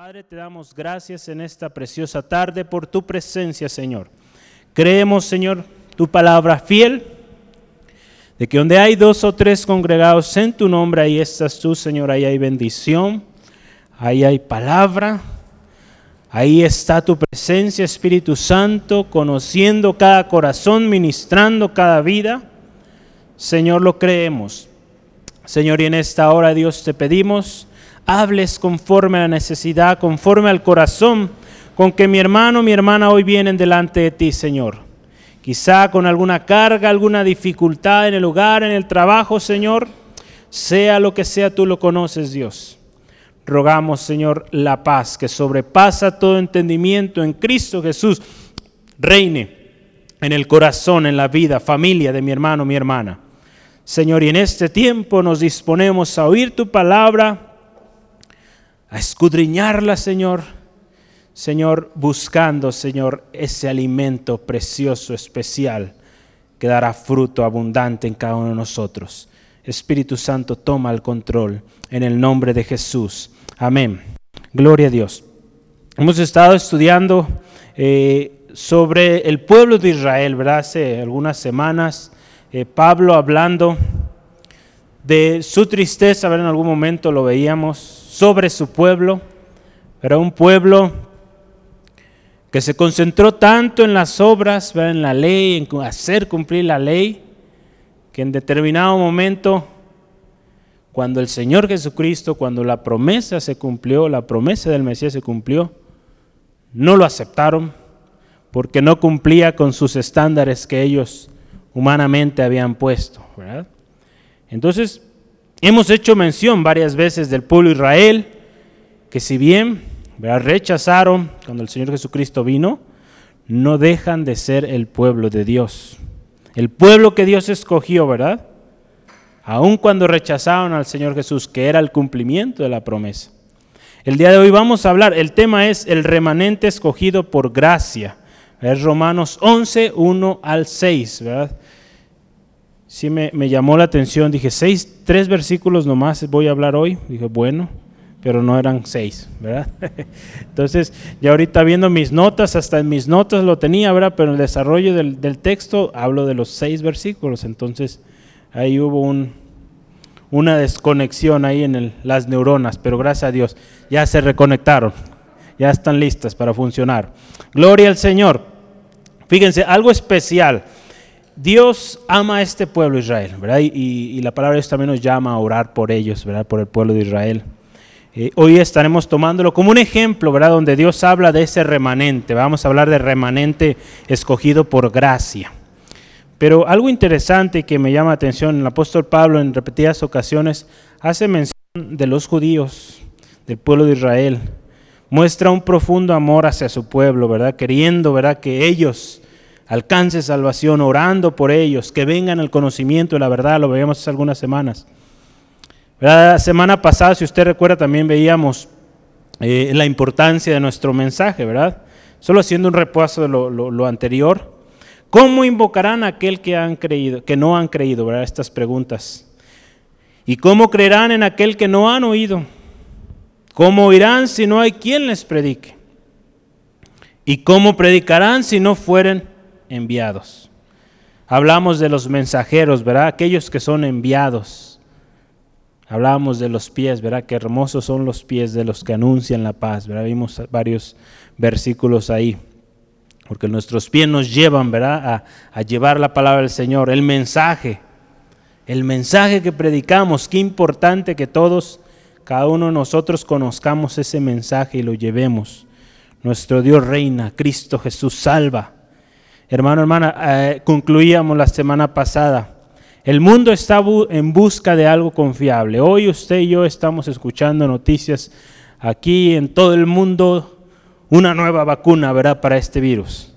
Padre, te damos gracias en esta preciosa tarde por tu presencia, Señor. Creemos, Señor, tu palabra fiel, de que donde hay dos o tres congregados en tu nombre, ahí estás tú, Señor, ahí hay bendición, ahí hay palabra, ahí está tu presencia, Espíritu Santo, conociendo cada corazón, ministrando cada vida. Señor, lo creemos. Señor, y en esta hora, Dios, te pedimos hables conforme a la necesidad, conforme al corazón con que mi hermano, mi hermana hoy vienen delante de ti, Señor. Quizá con alguna carga, alguna dificultad en el hogar, en el trabajo, Señor. Sea lo que sea, tú lo conoces, Dios. Rogamos, Señor, la paz que sobrepasa todo entendimiento en Cristo Jesús. Reine en el corazón, en la vida, familia de mi hermano, mi hermana. Señor, y en este tiempo nos disponemos a oír tu palabra a escudriñarla, Señor. Señor, buscando, Señor, ese alimento precioso, especial, que dará fruto abundante en cada uno de nosotros. Espíritu Santo, toma el control en el nombre de Jesús. Amén. Gloria a Dios. Hemos estado estudiando eh, sobre el pueblo de Israel, ¿verdad? Hace algunas semanas, eh, Pablo hablando de su tristeza, ver en algún momento lo veíamos, sobre su pueblo. Era un pueblo que se concentró tanto en las obras, en la ley, en hacer cumplir la ley, que en determinado momento, cuando el Señor Jesucristo, cuando la promesa se cumplió, la promesa del Mesías se cumplió, no lo aceptaron porque no cumplía con sus estándares que ellos humanamente habían puesto. Entonces, Hemos hecho mención varias veces del pueblo de Israel, que si bien rechazaron cuando el Señor Jesucristo vino, no dejan de ser el pueblo de Dios. El pueblo que Dios escogió, ¿verdad? Aun cuando rechazaron al Señor Jesús, que era el cumplimiento de la promesa. El día de hoy vamos a hablar, el tema es el remanente escogido por gracia. Es Romanos 11, 1 al 6, ¿verdad? Sí me, llamó la atención. Dije, seis, tres versículos nomás voy a hablar hoy. Dije, bueno, pero no eran seis, ¿verdad? Entonces, ya ahorita viendo mis notas, hasta en mis notas lo tenía, ¿verdad? Pero en el desarrollo del, texto hablo de los seis versículos. Entonces, ahí hubo un, una desconexión ahí en las neuronas, pero gracias a Dios, ya se reconectaron, ya están listas para funcionar. Gloria al Señor. Fíjense, algo especial. Dios ama a este pueblo Israel, ¿verdad? Y, la palabra de Dios también nos llama a orar por ellos, ¿verdad? Por el pueblo de Israel. Eh, hoy estaremos tomándolo como un ejemplo, ¿verdad? Donde Dios habla de ese remanente. Vamos a hablar de remanente escogido por gracia. Pero algo interesante que me llama la atención, el apóstol Pablo en repetidas ocasiones hace mención de los judíos, del pueblo de Israel. Muestra un profundo amor hacia su pueblo, ¿verdad? Queriendo, ¿verdad? Que ellos alcance salvación, orando por ellos, que vengan al conocimiento de la verdad, lo veíamos hace algunas semanas. La semana pasada, si usted recuerda, también veíamos eh, la importancia de nuestro mensaje, ¿verdad? Solo haciendo un repaso de lo, anterior. ¿Cómo invocarán a aquel que han creído, que no han creído, ¿verdad? Estas preguntas. ¿Y cómo creerán en aquel que no han oído? ¿Cómo oirán si no hay quien les predique? ¿Y cómo predicarán si no fueren enviados. Hablamos de los mensajeros, ¿verdad? Aquellos que son enviados. Hablábamos de los pies, ¿verdad? Qué hermosos son los pies de los que anuncian la paz. Vimos varios versículos ahí. Porque nuestros pies nos llevan, ¿verdad? A, a llevar la palabra del Señor, el mensaje. El mensaje que predicamos, qué importante que todos, cada uno de nosotros conozcamos ese mensaje y lo llevemos. Nuestro Dios reina, Cristo Jesús salva. Hermano, hermana, eh, concluíamos la semana pasada. El mundo está en busca de algo confiable. Hoy usted y yo estamos escuchando noticias aquí en todo el mundo, una nueva vacuna, ¿verdad?, para este virus.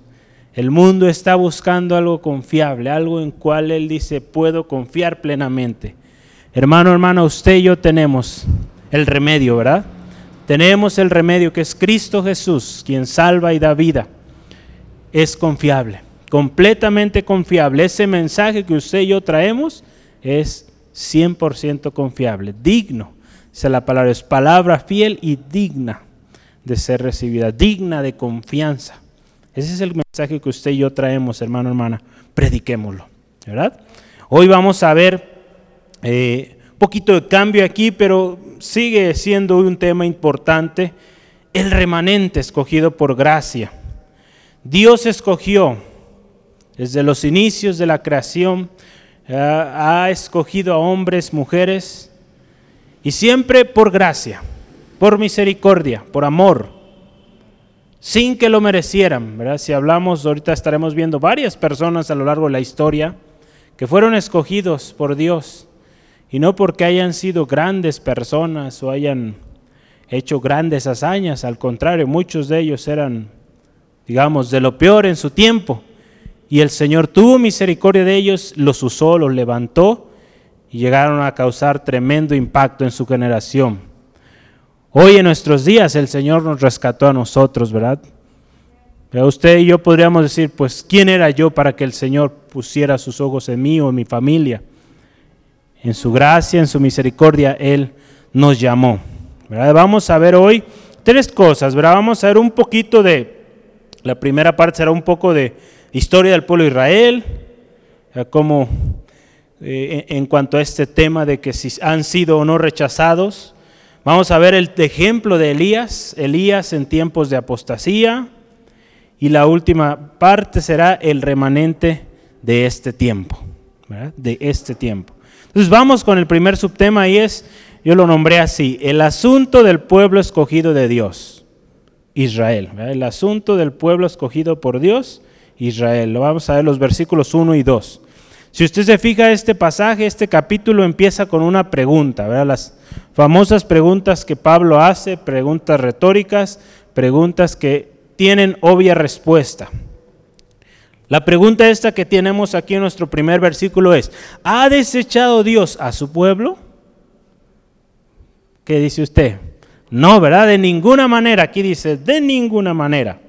El mundo está buscando algo confiable, algo en cual él dice, puedo confiar plenamente. Hermano, hermana, usted y yo tenemos el remedio, ¿verdad? Tenemos el remedio que es Cristo Jesús, quien salva y da vida es confiable, completamente confiable. Ese mensaje que usted y yo traemos es 100% confiable, digno. Esa la palabra, es palabra fiel y digna de ser recibida, digna de confianza. Ese es el mensaje que usted y yo traemos, hermano, hermana. Prediquémoslo, ¿verdad? Hoy vamos a ver un eh, poquito de cambio aquí, pero sigue siendo un tema importante. El remanente escogido por gracia. Dios escogió desde los inicios de la creación, ha escogido a hombres, mujeres, y siempre por gracia, por misericordia, por amor, sin que lo merecieran. Si hablamos, ahorita estaremos viendo varias personas a lo largo de la historia que fueron escogidos por Dios, y no porque hayan sido grandes personas o hayan hecho grandes hazañas, al contrario, muchos de ellos eran, digamos, de lo peor en su tiempo. Y el Señor tuvo misericordia de ellos, los usó, los levantó y llegaron a causar tremendo impacto en su generación. Hoy en nuestros días el Señor nos rescató a nosotros, ¿verdad? Pero usted y yo podríamos decir, pues, ¿quién era yo para que el Señor pusiera sus ojos en mí o en mi familia? En su gracia, en su misericordia, Él nos llamó. ¿verdad? Vamos a ver hoy tres cosas, ¿verdad? Vamos a ver un poquito de, la primera parte será un poco de historia del pueblo de Israel, cómo eh, en cuanto a este tema de que si han sido o no rechazados. Vamos a ver el ejemplo de Elías, Elías en tiempos de apostasía. Y la última parte será el remanente de este tiempo, de este tiempo. Entonces vamos con el primer subtema y es, yo lo nombré así, el asunto del pueblo escogido de Dios, Israel. El asunto del pueblo escogido por Dios, Israel. Lo vamos a ver los versículos 1 y 2. Si usted se fija, este pasaje, este capítulo empieza con una pregunta, ¿verdad? Las famosas preguntas que Pablo hace, preguntas retóricas, preguntas que tienen obvia respuesta. La pregunta esta que tenemos aquí en nuestro primer versículo es, ¿ha desechado Dios a su pueblo? ¿Qué dice usted? No, ¿verdad? De ninguna manera. Aquí dice, de ninguna manera.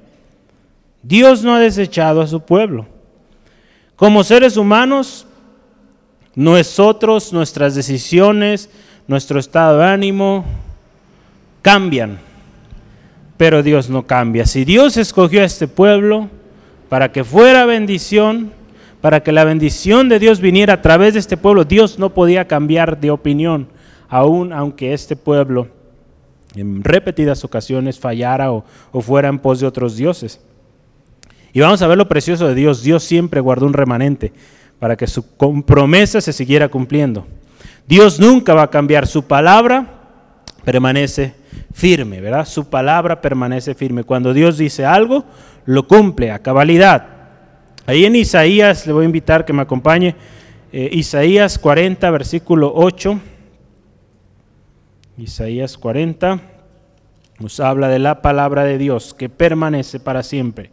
Dios no ha desechado a su pueblo. Como seres humanos, nosotros, nuestras decisiones, nuestro estado de ánimo cambian, pero Dios no cambia. Si Dios escogió a este pueblo para que fuera bendición, para que la bendición de Dios viniera a través de este pueblo, Dios no podía cambiar de opinión, aun aunque este pueblo en repetidas ocasiones fallara o, o fuera en pos de otros dioses. Y vamos a ver lo precioso de Dios. Dios siempre guardó un remanente para que su promesa se siguiera cumpliendo. Dios nunca va a cambiar. Su palabra permanece firme, ¿verdad? Su palabra permanece firme. Cuando Dios dice algo, lo cumple a cabalidad. Ahí en Isaías, le voy a invitar que me acompañe. Eh, Isaías 40, versículo 8. Isaías 40 nos habla de la palabra de Dios que permanece para siempre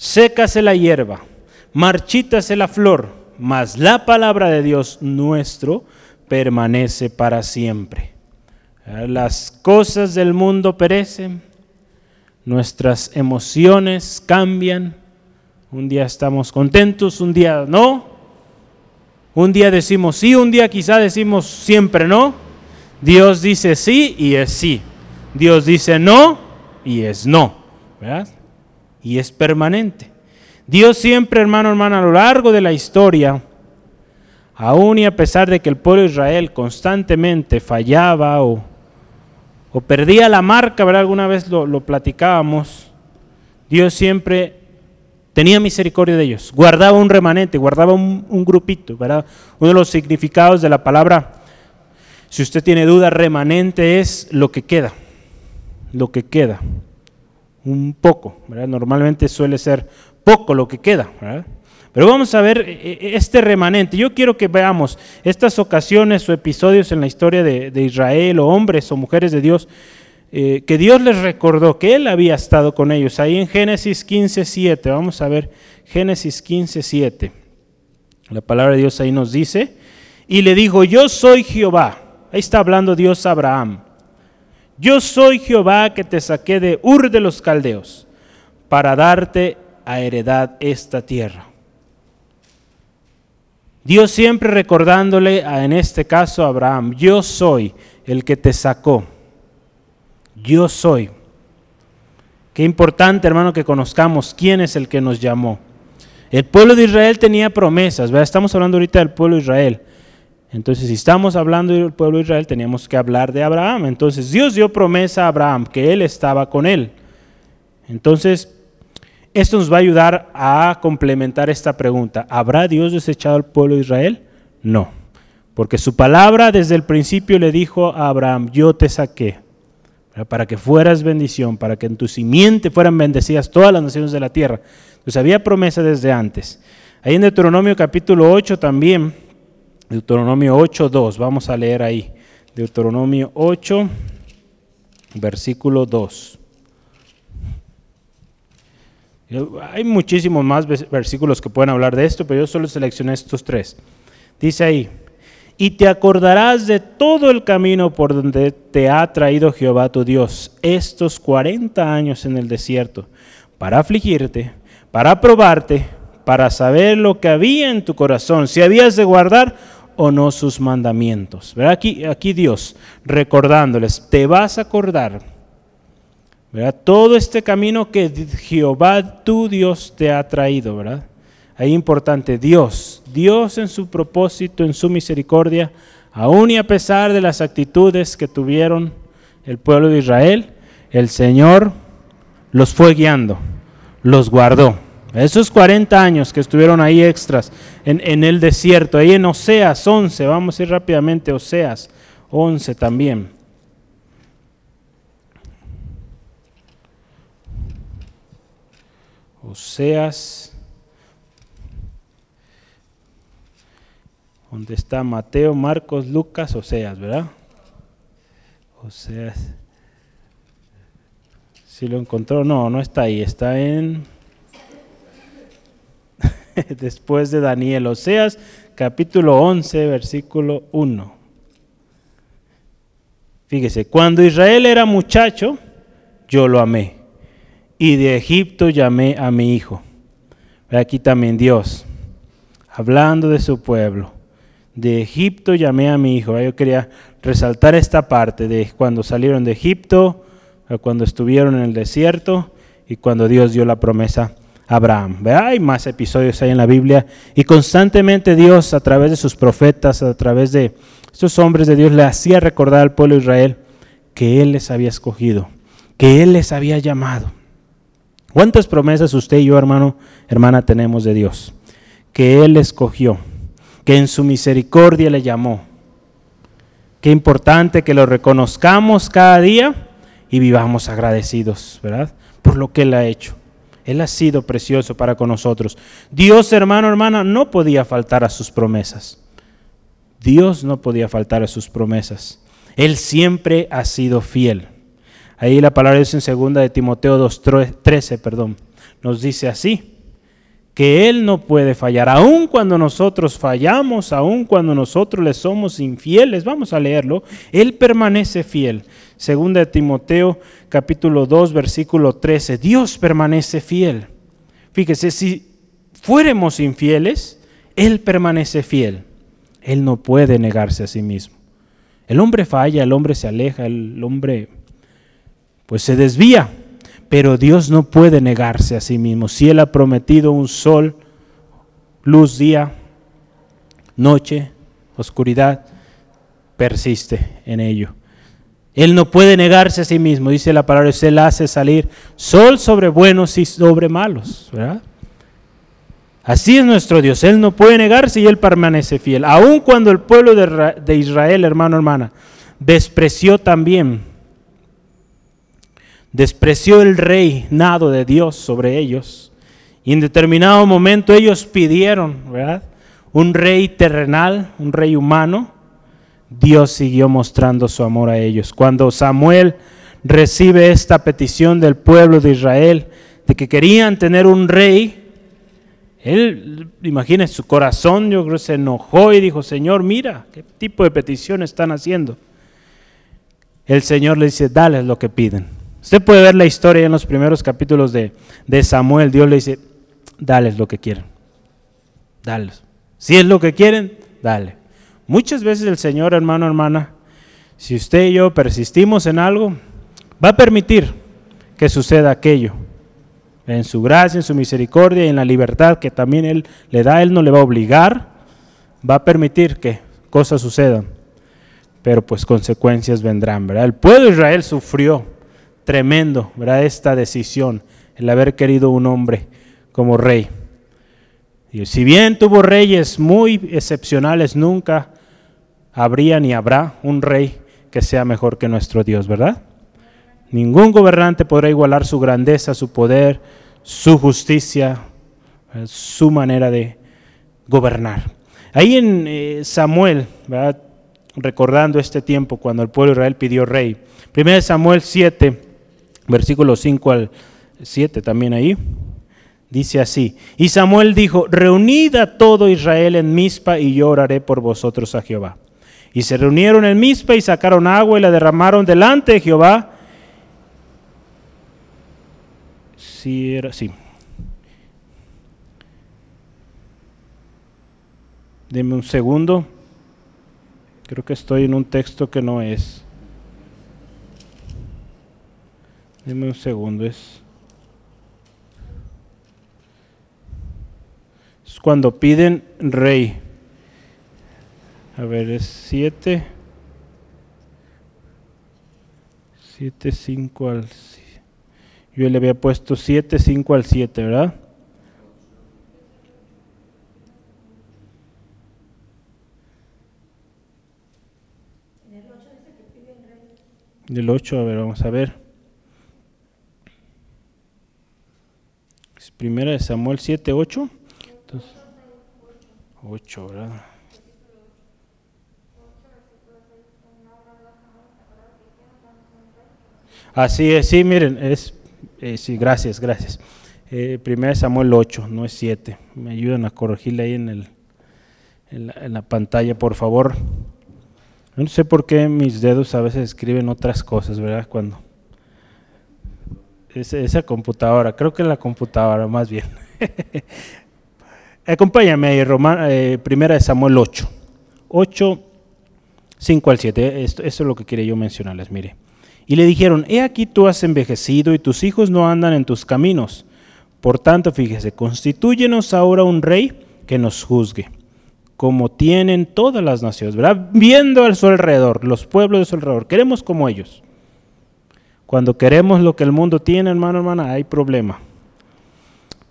sécase la hierba, marchítase la flor, mas la palabra de Dios nuestro permanece para siempre. Las cosas del mundo perecen, nuestras emociones cambian, un día estamos contentos, un día no, un día decimos sí, un día quizá decimos siempre no. Dios dice sí y es sí. Dios dice no y es no. ¿verdad? y es permanente. Dios siempre, hermano, hermana, a lo largo de la historia, aún y a pesar de que el pueblo de Israel constantemente fallaba o, perdía la marca, ¿verdad? Alguna vez lo, platicábamos, Dios siempre tenía misericordia de ellos, guardaba un remanente, guardaba un, un grupito, ¿verdad? Uno de los significados de la palabra, si usted tiene duda, remanente es lo que queda, lo que queda un poco. Normalmente suele ser poco lo que queda, Pero vamos a ver eh, eh, este remanente. Yo quiero que veamos estas ocasiones o episodios en la historia de, Israel o hombres o mujeres de Dios eh, que Dios les recordó que Él había estado con ellos. Ahí en Génesis 15, 7, vamos a ver Génesis 15, 7. La palabra de Dios ahí nos dice, y le dijo, yo soy Jehová. Ahí está hablando Dios a Abraham yo soy Jehová que te saqué de Ur de los Caldeos para darte a heredad esta tierra. Dios siempre recordándole, a, en este caso a Abraham, yo soy el que te sacó. Yo soy. Qué importante, hermano, que conozcamos quién es el que nos llamó. El pueblo de Israel tenía promesas. Estamos hablando ahorita del pueblo de Israel. Entonces, si estamos hablando del pueblo de Israel, teníamos que hablar de Abraham. Entonces, Dios dio promesa a Abraham, que él estaba con él. Entonces, esto nos va a ayudar a complementar esta pregunta. ¿Habrá Dios desechado al pueblo de Israel? No, porque su palabra desde el principio le dijo a Abraham, yo te saqué para que fueras bendición, para que en tu simiente fueran bendecidas todas las naciones de la tierra. Pues había promesa desde antes. Ahí en Deuteronomio capítulo 8 también, Deuteronomio 8, 2, vamos a leer ahí. Deuteronomio 8, versículo 2. Hay muchísimos más versículos que pueden hablar de esto, pero yo solo seleccioné estos tres. Dice ahí, y te acordarás de todo el camino por donde te ha traído Jehová tu Dios estos 40 años en el desierto, para afligirte, para probarte, para saber lo que había en tu corazón, si habías de guardar o no sus mandamientos. Aquí, aquí Dios recordándoles, te vas a acordar todo este camino que Jehová tu Dios te ha traído, ¿verdad? Ahí importante, Dios, Dios en su propósito, en su misericordia, aún y a pesar de las actitudes que tuvieron el pueblo de Israel, el Señor los fue guiando, los guardó. Esos 40 años que estuvieron ahí extras en, en el desierto, ahí en Oseas 11, vamos a ir rápidamente, Oseas 11 también. Oseas, donde está Mateo, Marcos, Lucas, Oseas, ¿verdad? Oseas. Si lo encontró, no, no está ahí, está en después de Daniel, Oseas capítulo 11, versículo 1. Fíjese, cuando Israel era muchacho, yo lo amé y de Egipto llamé a mi hijo. Aquí también Dios, hablando de su pueblo. De Egipto llamé a mi hijo. Yo quería resaltar esta parte de cuando salieron de Egipto, cuando estuvieron en el desierto y cuando Dios dio la promesa Abraham. Hay más episodios ahí en la Biblia y constantemente Dios a través de sus profetas, a través de estos hombres de Dios, le hacía recordar al pueblo de Israel que Él les había escogido, que Él les había llamado. ¿Cuántas promesas usted y yo, hermano, hermana, tenemos de Dios? Que Él escogió, que en su misericordia le llamó. Qué importante que lo reconozcamos cada día y vivamos agradecidos, ¿verdad? Por lo que Él ha hecho. Él ha sido precioso para con nosotros. Dios, hermano, hermana, no podía faltar a sus promesas. Dios no podía faltar a sus promesas. Él siempre ha sido fiel. Ahí la palabra es en segunda de Timoteo 2.13, perdón. Nos dice así, que Él no puede fallar, aun cuando nosotros fallamos, aun cuando nosotros le somos infieles, vamos a leerlo, Él permanece fiel. Segunda de Timoteo capítulo 2 versículo 13, Dios permanece fiel. Fíjese, si fuéramos infieles, Él permanece fiel. Él no puede negarse a sí mismo. El hombre falla, el hombre se aleja, el hombre pues se desvía. Pero Dios no puede negarse a sí mismo. Si Él ha prometido un sol, luz, día, noche, oscuridad, persiste en ello. Él no puede negarse a sí mismo, dice la palabra, Él hace salir sol sobre buenos y sobre malos, Así es nuestro Dios, Él no puede negarse y Él permanece fiel. Aun cuando el pueblo de Israel, hermano, hermana, despreció también despreció el reinado de Dios sobre ellos. Y en determinado momento ellos pidieron, ¿verdad? Un rey terrenal, un rey humano. Dios siguió mostrando su amor a ellos. Cuando Samuel recibe esta petición del pueblo de Israel de que querían tener un rey, él, imagínense, su corazón yo creo se enojó y dijo, Señor, mira, ¿qué tipo de petición están haciendo? El Señor le dice, dale lo que piden. Usted puede ver la historia en los primeros capítulos de, Samuel. Dios le dice, dales lo que quieran. Dales. Si es lo que quieren, dale. Muchas veces el Señor, hermano, hermana, si usted y yo persistimos en algo, va a permitir que suceda aquello. En su gracia, en su misericordia y en la libertad que también Él le da, Él no le va a obligar, va a permitir que cosas sucedan. Pero pues consecuencias vendrán, ¿verdad? El pueblo de Israel sufrió tremendo, ¿verdad? Esta decisión, el haber querido un hombre como rey. Y si bien tuvo reyes muy excepcionales, nunca habría ni habrá un rey que sea mejor que nuestro Dios, ¿verdad? Ningún gobernante podrá igualar su grandeza, su poder, su justicia, su manera de gobernar. Ahí en eh, Samuel, recordando este tiempo cuando el pueblo de Israel pidió rey, 1 Samuel 7, versículo 5 al 7 también ahí, dice así, y Samuel dijo, reunid a todo Israel en Mizpa y yo oraré por vosotros a Jehová. Y se reunieron en Mizpa y sacaron agua y la derramaron delante de Jehová Sí, era, sí. Deme un segundo. Creo que estoy en un texto que no es. Deme un segundo. Es, cuando piden rey. A ver, es 7. 7, 5 al yo le había puesto 7, 5 al 7, ¿verdad? Del 8, a ver, vamos a ver. Primera de Samuel 7, 8. Entonces, 8, ¿verdad? Así es, sí, miren, es eh, sí, gracias, gracias. Eh, primera Samuel 8, no es 7. Me ayudan a corregirle ahí en, el, en, la, pantalla, por favor. No sé por qué mis dedos a veces escriben otras cosas, ¿verdad? Cuando... esa computadora, creo que la computadora más bien. Acompáñame ahí, eh, primera de Samuel 8. 8, 5 al 7. Esto, es lo que quería yo mencionarles, mire. Y le dijeron, he aquí tú has envejecido y tus hijos no andan en tus caminos. Por tanto, fíjese, constitúyenos ahora un rey que nos juzgue, como tienen todas las naciones, ¿verdad? Viendo a su alrededor, los pueblos de su alrededor, queremos como ellos. Cuando queremos lo que el mundo tiene, hermano, hermana, hay problema.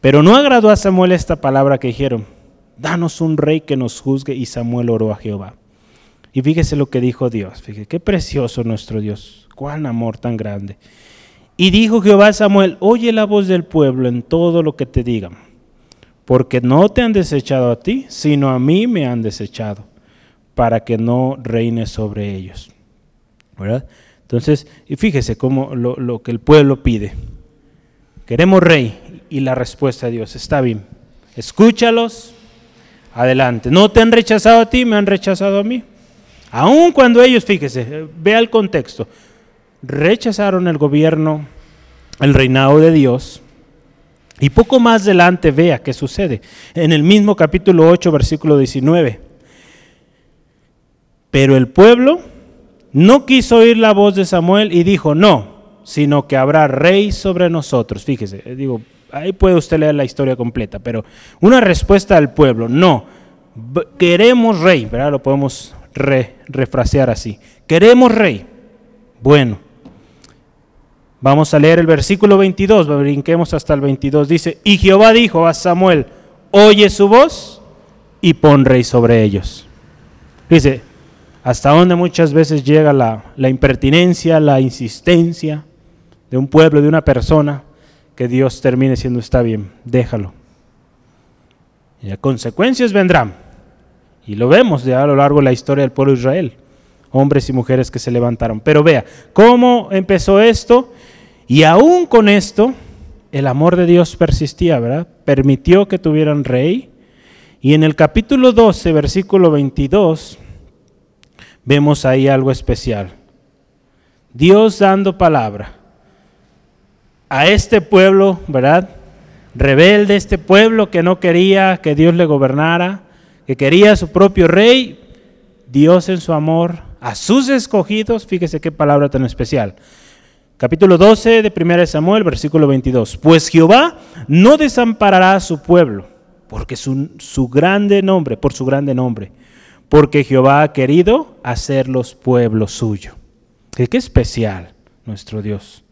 Pero no agradó a Samuel esta palabra que dijeron, danos un rey que nos juzgue, y Samuel oró a Jehová. Y fíjese lo que dijo Dios, fíjese, qué precioso nuestro Dios cuán amor tan grande. Y dijo Jehová a Samuel, oye la voz del pueblo en todo lo que te digan, porque no te han desechado a ti, sino a mí me han desechado, para que no reines sobre ellos. ¿Verdad? Entonces, y fíjese cómo lo, que el pueblo pide. Queremos rey. Y la respuesta de Dios, está bien, escúchalos, adelante. No te han rechazado a ti, me han rechazado a mí. Aun cuando ellos, fíjese, vea el contexto, rechazaron el gobierno, el reinado de Dios. Y poco más adelante vea qué sucede. En el mismo capítulo 8, versículo 19. Pero el pueblo no quiso oír la voz de Samuel y dijo, no, sino que habrá rey sobre nosotros. Fíjese, eh, digo, ahí puede usted leer la historia completa, pero una respuesta al pueblo, no, queremos rey, ¿verdad? Lo podemos refrasear así. Queremos rey. Bueno, Vamos a leer el versículo 22, brinquemos hasta el 22. Dice, y Jehová dijo a Samuel, oye su voz y pon rey sobre ellos. Dice, hasta donde muchas veces llega la, la impertinencia, la insistencia de un pueblo, de una persona, que Dios termine siendo está bien, déjalo. Y las consecuencias vendrán. Y lo vemos ya a lo largo de la historia del pueblo de Israel. Hombres y mujeres que se levantaron. Pero vea, ¿cómo empezó esto? Y aún con esto, el amor de Dios persistía, ¿verdad? Permitió que tuvieran rey. Y en el capítulo 12, versículo 22, vemos ahí algo especial. Dios dando palabra a este pueblo, ¿verdad? Rebelde, este pueblo que no quería que Dios le gobernara, que quería su propio rey, Dios en su amor, a sus escogidos, fíjese qué palabra tan especial Capítulo 12 de 1 Samuel, versículo 22. Pues Jehová no desamparará a su pueblo, porque su, su grande nombre, por su grande nombre, porque Jehová ha querido hacerlos pueblo suyo. Qué, especial nuestro Dios.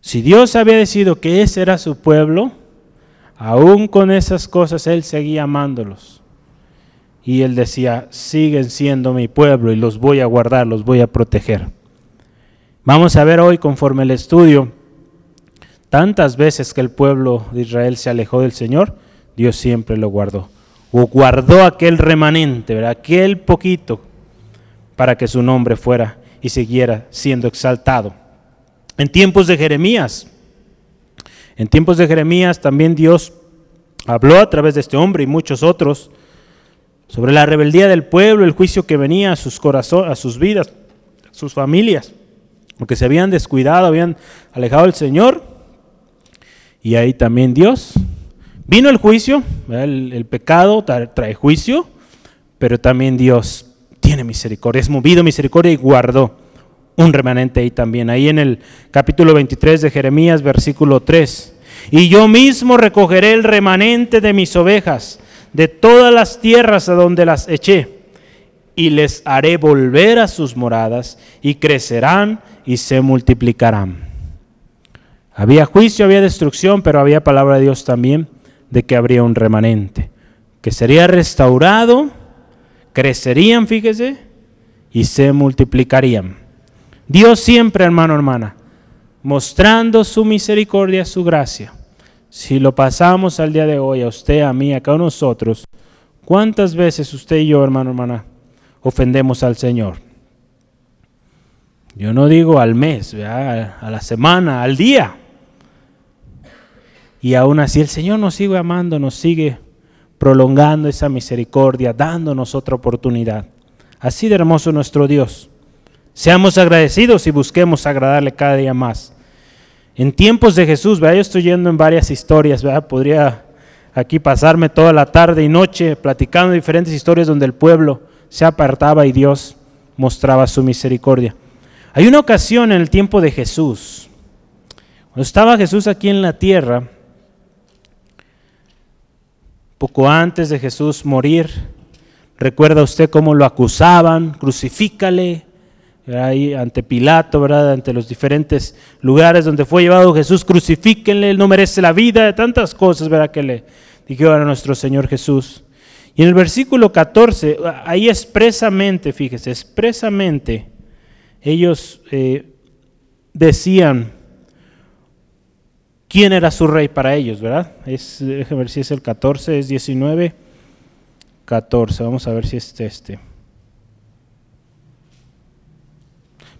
Si Dios había decidido que ese era su pueblo, aún con esas cosas Él seguía amándolos. Y Él decía, siguen siendo mi pueblo y los voy a guardar, los voy a proteger. Vamos a ver hoy, conforme el estudio, tantas veces que el pueblo de Israel se alejó del Señor, Dios siempre lo guardó. O guardó aquel remanente, aquel poquito, para que su nombre fuera y siguiera siendo exaltado. En tiempos de Jeremías, en tiempos de Jeremías también Dios habló a través de este hombre y muchos otros sobre la rebeldía del pueblo, el juicio que venía a sus corazones, a sus vidas, a sus familias porque se habían descuidado, habían alejado del Señor. Y ahí también Dios. Vino el juicio, el, pecado trae, juicio, pero también Dios tiene misericordia, es movido misericordia y guardó un remanente ahí también. Ahí en el capítulo 23 de Jeremías, versículo 3. Y yo mismo recogeré el remanente de mis ovejas de todas las tierras a donde las eché y les haré volver a sus moradas y crecerán y se multiplicarán. Había juicio, había destrucción, pero había palabra de Dios también de que habría un remanente, que sería restaurado, crecerían, fíjese, y se multiplicarían. Dios siempre, hermano, hermana, mostrando su misericordia, su gracia. Si lo pasamos al día de hoy, a usted, a mí, a cada uno de nosotros, ¿cuántas veces usted y yo, hermano, hermana, ofendemos al Señor. Yo no digo al mes, a la semana, al día. Y aún así el Señor nos sigue amando, nos sigue prolongando esa misericordia, dándonos otra oportunidad. Así de hermoso nuestro Dios. Seamos agradecidos y busquemos agradarle cada día más. En tiempos de Jesús, yo estoy yendo en varias historias, podría aquí pasarme toda la tarde y noche platicando diferentes historias donde el pueblo se apartaba y Dios mostraba su misericordia. Hay una ocasión en el tiempo de Jesús, cuando estaba Jesús aquí en la tierra, poco antes de Jesús morir, recuerda usted cómo lo acusaban, crucifícale, ahí ante Pilato, ¿verdad? ante los diferentes lugares donde fue llevado Jesús, crucifíquenle, él no merece la vida, tantas cosas ¿verdad? que le dijeron a nuestro Señor Jesús. Y en el versículo 14, ahí expresamente, fíjese, expresamente, ellos eh, decían quién era su rey para ellos, ¿verdad? Es, déjenme ver si es el 14, es 19, 14, vamos a ver si es este.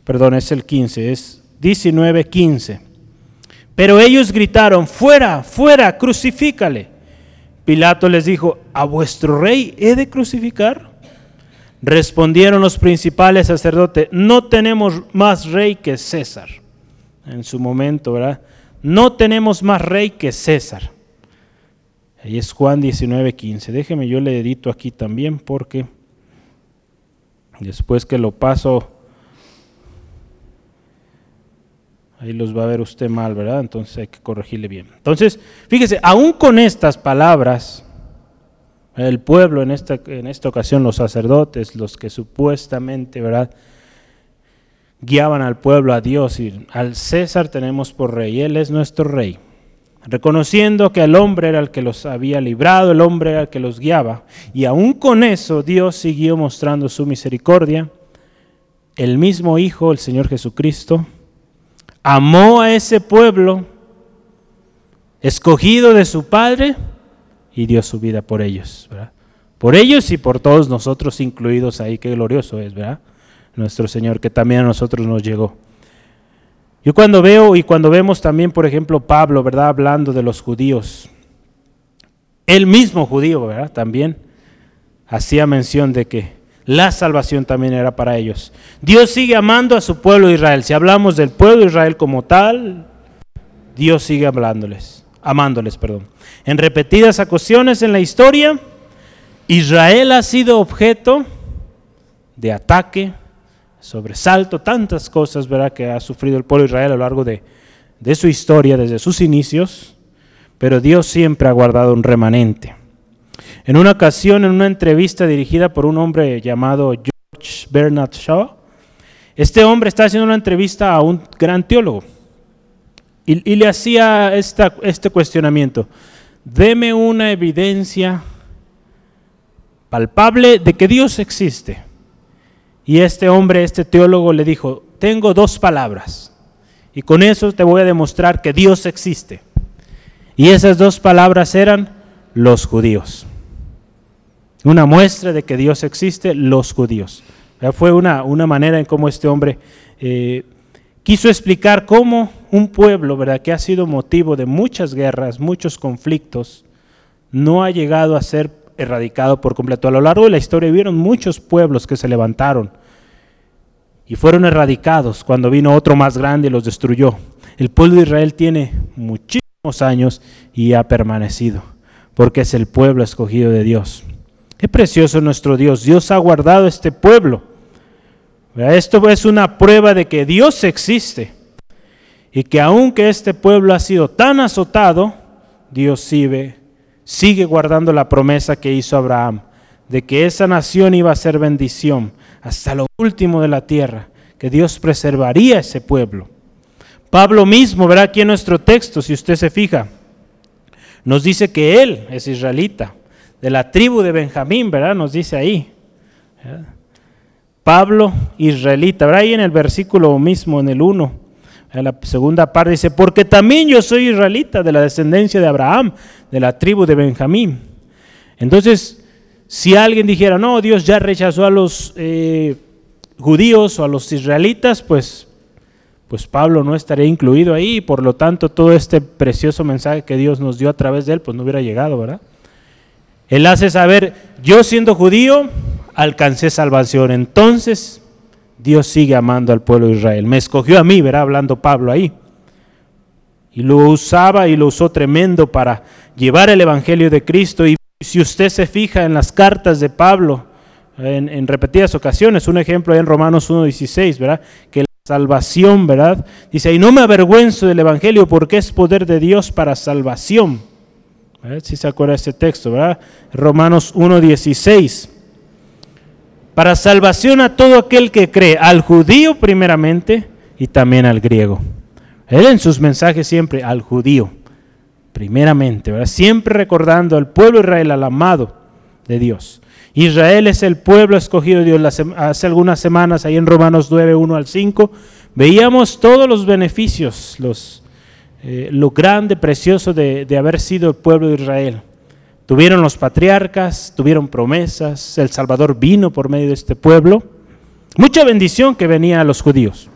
Perdón, es el 15, es 19, 15. Pero ellos gritaron, fuera, fuera, crucifícale. Pilato les dijo, ¿a vuestro rey he de crucificar? Respondieron los principales sacerdotes, no tenemos más rey que César. En su momento, ¿verdad? No tenemos más rey que César. Ahí es Juan 19, 15. Déjeme, yo le edito aquí también porque después que lo paso Ahí los va a ver usted mal, ¿verdad? Entonces hay que corregirle bien. Entonces, fíjese, aún con estas palabras, el pueblo en esta, en esta ocasión, los sacerdotes, los que supuestamente, ¿verdad? Guiaban al pueblo a Dios y al César tenemos por rey, Él es nuestro rey. Reconociendo que el hombre era el que los había librado, el hombre era el que los guiaba. Y aún con eso Dios siguió mostrando su misericordia. El mismo Hijo, el Señor Jesucristo, amó a ese pueblo escogido de su Padre y dio su vida por ellos. Por ellos y por todos nosotros incluidos ahí. Qué glorioso es, ¿verdad? Nuestro Señor, que también a nosotros nos llegó. Yo cuando veo y cuando vemos también, por ejemplo, Pablo, ¿verdad? Hablando de los judíos. El mismo judío, ¿verdad? También hacía mención de que la salvación también era para ellos. Dios sigue amando a su pueblo Israel. Si hablamos del pueblo de Israel como tal, Dios sigue hablándoles, amándoles, perdón. En repetidas ocasiones en la historia, Israel ha sido objeto de ataque, sobresalto, tantas cosas ¿verdad? que ha sufrido el pueblo de Israel a lo largo de, su historia, desde sus inicios, pero Dios siempre ha guardado un remanente. En una ocasión, en una entrevista dirigida por un hombre llamado George Bernard Shaw, este hombre está haciendo una entrevista a un gran teólogo y, le hacía este cuestionamiento. Deme una evidencia palpable de que Dios existe. Y este hombre, este teólogo, le dijo, tengo dos palabras. Y con eso te voy a demostrar que Dios existe. Y esas dos palabras eran los judíos. Una muestra de que Dios existe, los judíos. Fue una, una manera en cómo este hombre eh, quiso explicar cómo un pueblo, ¿verdad?, que ha sido motivo de muchas guerras, muchos conflictos, no ha llegado a ser erradicado por completo. A lo largo de la historia vieron muchos pueblos que se levantaron y fueron erradicados cuando vino otro más grande y los destruyó. El pueblo de Israel tiene muchísimos años y ha permanecido, porque es el pueblo escogido de Dios. Qué precioso nuestro Dios. Dios ha guardado este pueblo. Esto es una prueba de que Dios existe y que aunque este pueblo ha sido tan azotado, Dios sigue, sigue guardando la promesa que hizo Abraham, de que esa nación iba a ser bendición hasta lo último de la tierra, que Dios preservaría ese pueblo. Pablo mismo, verá aquí en nuestro texto, si usted se fija, nos dice que él es israelita, de la tribu de Benjamín, ¿verdad? Nos dice ahí. Pablo, israelita. ¿verdad? Ahí en el versículo mismo, en el 1, en la segunda parte dice, porque también yo soy israelita de la descendencia de Abraham, de la tribu de Benjamín. Entonces, si alguien dijera, no, Dios ya rechazó a los eh, judíos o a los israelitas, pues, pues Pablo no estaría incluido ahí, por lo tanto todo este precioso mensaje que Dios nos dio a través de él, pues no hubiera llegado, ¿verdad? Él hace saber, yo siendo judío, alcancé salvación. Entonces, Dios sigue amando al pueblo de Israel. Me escogió a mí, verá, hablando Pablo ahí. Y lo usaba y lo usó tremendo para llevar el Evangelio de Cristo. Y si usted se fija en las cartas de Pablo, en, repetidas ocasiones, un ejemplo en Romanos 1.16, ¿verdad? Que la salvación, ¿verdad? Dice, y no me avergüenzo del Evangelio porque es poder de Dios para salvación. Si se acuerda este texto, ¿verdad? Romanos 1.16 para salvación a todo aquel que cree, al judío primeramente y también al griego. Él en sus mensajes siempre al judío, primeramente, siempre recordando al pueblo Israel, al amado de Dios. Israel es el pueblo escogido de Dios. Hace algunas semanas, ahí en Romanos 9, 1 al 5, veíamos todos los beneficios, los, eh, lo grande, precioso de, de haber sido el pueblo de Israel. Tuvieron los patriarcas, tuvieron promesas, el Salvador vino por medio de este pueblo. Mucha bendición que venía a los judíos.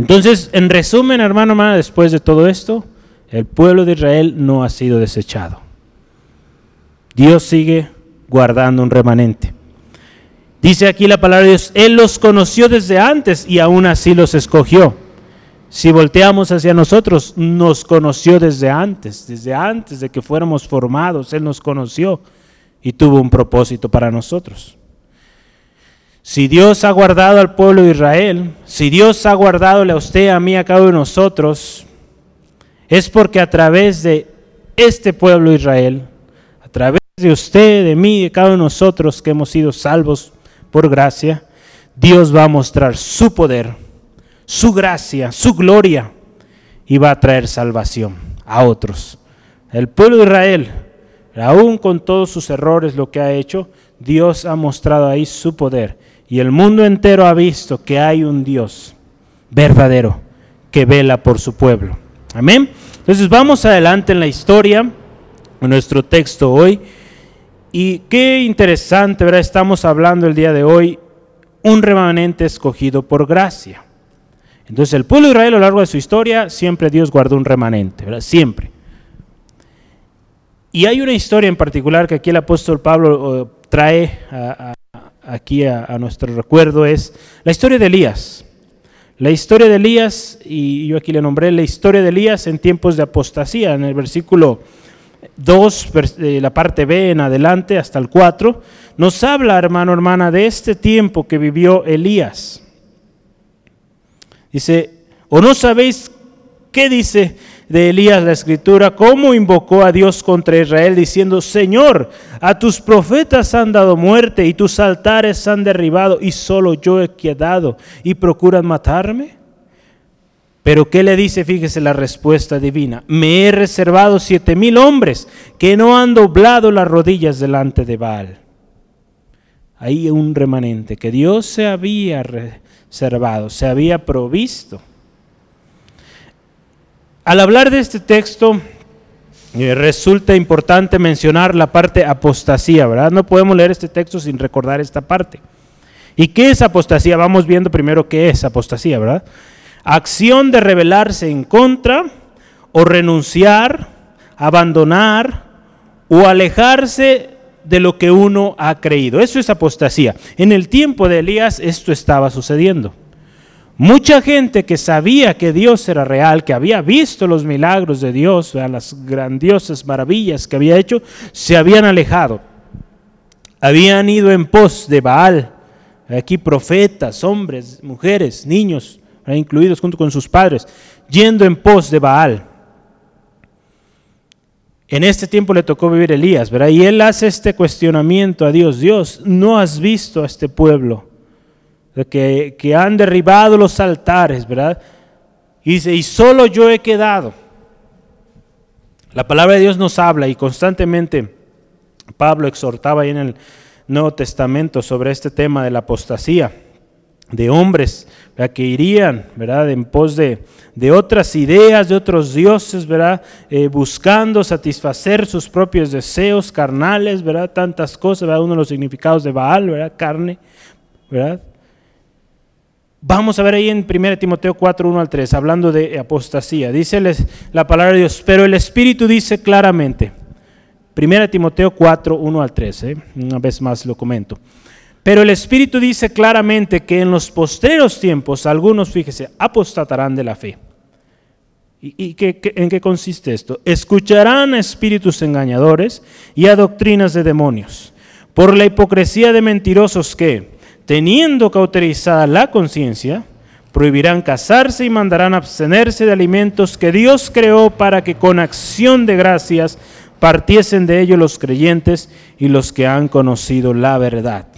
Entonces, en resumen, hermano, hermana, después de todo esto, el pueblo de Israel no ha sido desechado. Dios sigue guardando un remanente. Dice aquí la palabra de Dios, Él los conoció desde antes y aún así los escogió. Si volteamos hacia nosotros, nos conoció desde antes, desde antes de que fuéramos formados, Él nos conoció y tuvo un propósito para nosotros. Si Dios ha guardado al pueblo de Israel, si Dios ha guardado a usted, a mí, a cada uno de nosotros, es porque a través de este pueblo de Israel, a través de usted, de mí, de cada uno de nosotros que hemos sido salvos por gracia, Dios va a mostrar su poder su gracia, su gloria, y va a traer salvación a otros. El pueblo de Israel, aún con todos sus errores, lo que ha hecho, Dios ha mostrado ahí su poder. Y el mundo entero ha visto que hay un Dios verdadero que vela por su pueblo. Amén. Entonces vamos adelante en la historia, en nuestro texto hoy. Y qué interesante, ¿verdad? Estamos hablando el día de hoy, un remanente escogido por gracia. Entonces el pueblo de Israel a lo largo de su historia, siempre Dios guardó un remanente, ¿verdad? Siempre. Y hay una historia en particular que aquí el apóstol Pablo trae aquí a, nuestro recuerdo, es la historia de Elías. La historia de Elías, y yo aquí le nombré la historia de Elías en tiempos de apostasía, en el versículo 2, la parte B en adelante hasta el 4, nos habla, hermano, hermana, de este tiempo que vivió Elías. Dice, ¿o no sabéis qué dice de Elías la escritura? ¿Cómo invocó a Dios contra Israel diciendo, Señor, a tus profetas han dado muerte y tus altares han derribado y solo yo he quedado y procuran matarme? Pero ¿qué le dice? Fíjese la respuesta divina. Me he reservado siete mil hombres que no han doblado las rodillas delante de Baal. Hay un remanente que Dios se había reservado, se había provisto. Al hablar de este texto, eh, resulta importante mencionar la parte apostasía, ¿verdad? No podemos leer este texto sin recordar esta parte. ¿Y qué es apostasía? Vamos viendo primero qué es apostasía, ¿verdad? acción de rebelarse en contra o renunciar, abandonar o alejarse de lo que uno ha creído. Eso es apostasía. En el tiempo de Elías esto estaba sucediendo. Mucha gente que sabía que Dios era real, que había visto los milagros de Dios, las grandiosas maravillas que había hecho, se habían alejado. Habían ido en pos de Baal. Aquí profetas, hombres, mujeres, niños, incluidos junto con sus padres, yendo en pos de Baal. En este tiempo le tocó vivir Elías, ¿verdad? Y él hace este cuestionamiento a Dios. Dios, ¿no has visto a este pueblo? Que, han derribado los altares, ¿verdad? Y y solo yo he quedado. La palabra de Dios nos habla y constantemente Pablo exhortaba ahí en el Nuevo Testamento sobre este tema de la apostasía de hombres que irían ¿verdad? en pos de, otras ideas, de otros dioses, ¿verdad? Eh, buscando satisfacer sus propios deseos carnales, ¿verdad? tantas cosas, ¿verdad? uno de los significados de Baal, ¿verdad? carne. ¿verdad? Vamos a ver ahí en 1 Timoteo 4, 1 al 3, hablando de apostasía. Dice la palabra de Dios, pero el Espíritu dice claramente, 1 Timoteo 4, 1 al 3, ¿eh? una vez más lo comento. Pero el Espíritu dice claramente que en los postreros tiempos algunos, fíjese, apostatarán de la fe. ¿Y, en qué consiste esto? Escucharán a espíritus engañadores y a doctrinas de demonios, por la hipocresía de mentirosos que, teniendo cauterizada la conciencia, prohibirán casarse y mandarán abstenerse de alimentos que Dios creó para que con acción de gracias partiesen de ellos los creyentes y los que han conocido la verdad.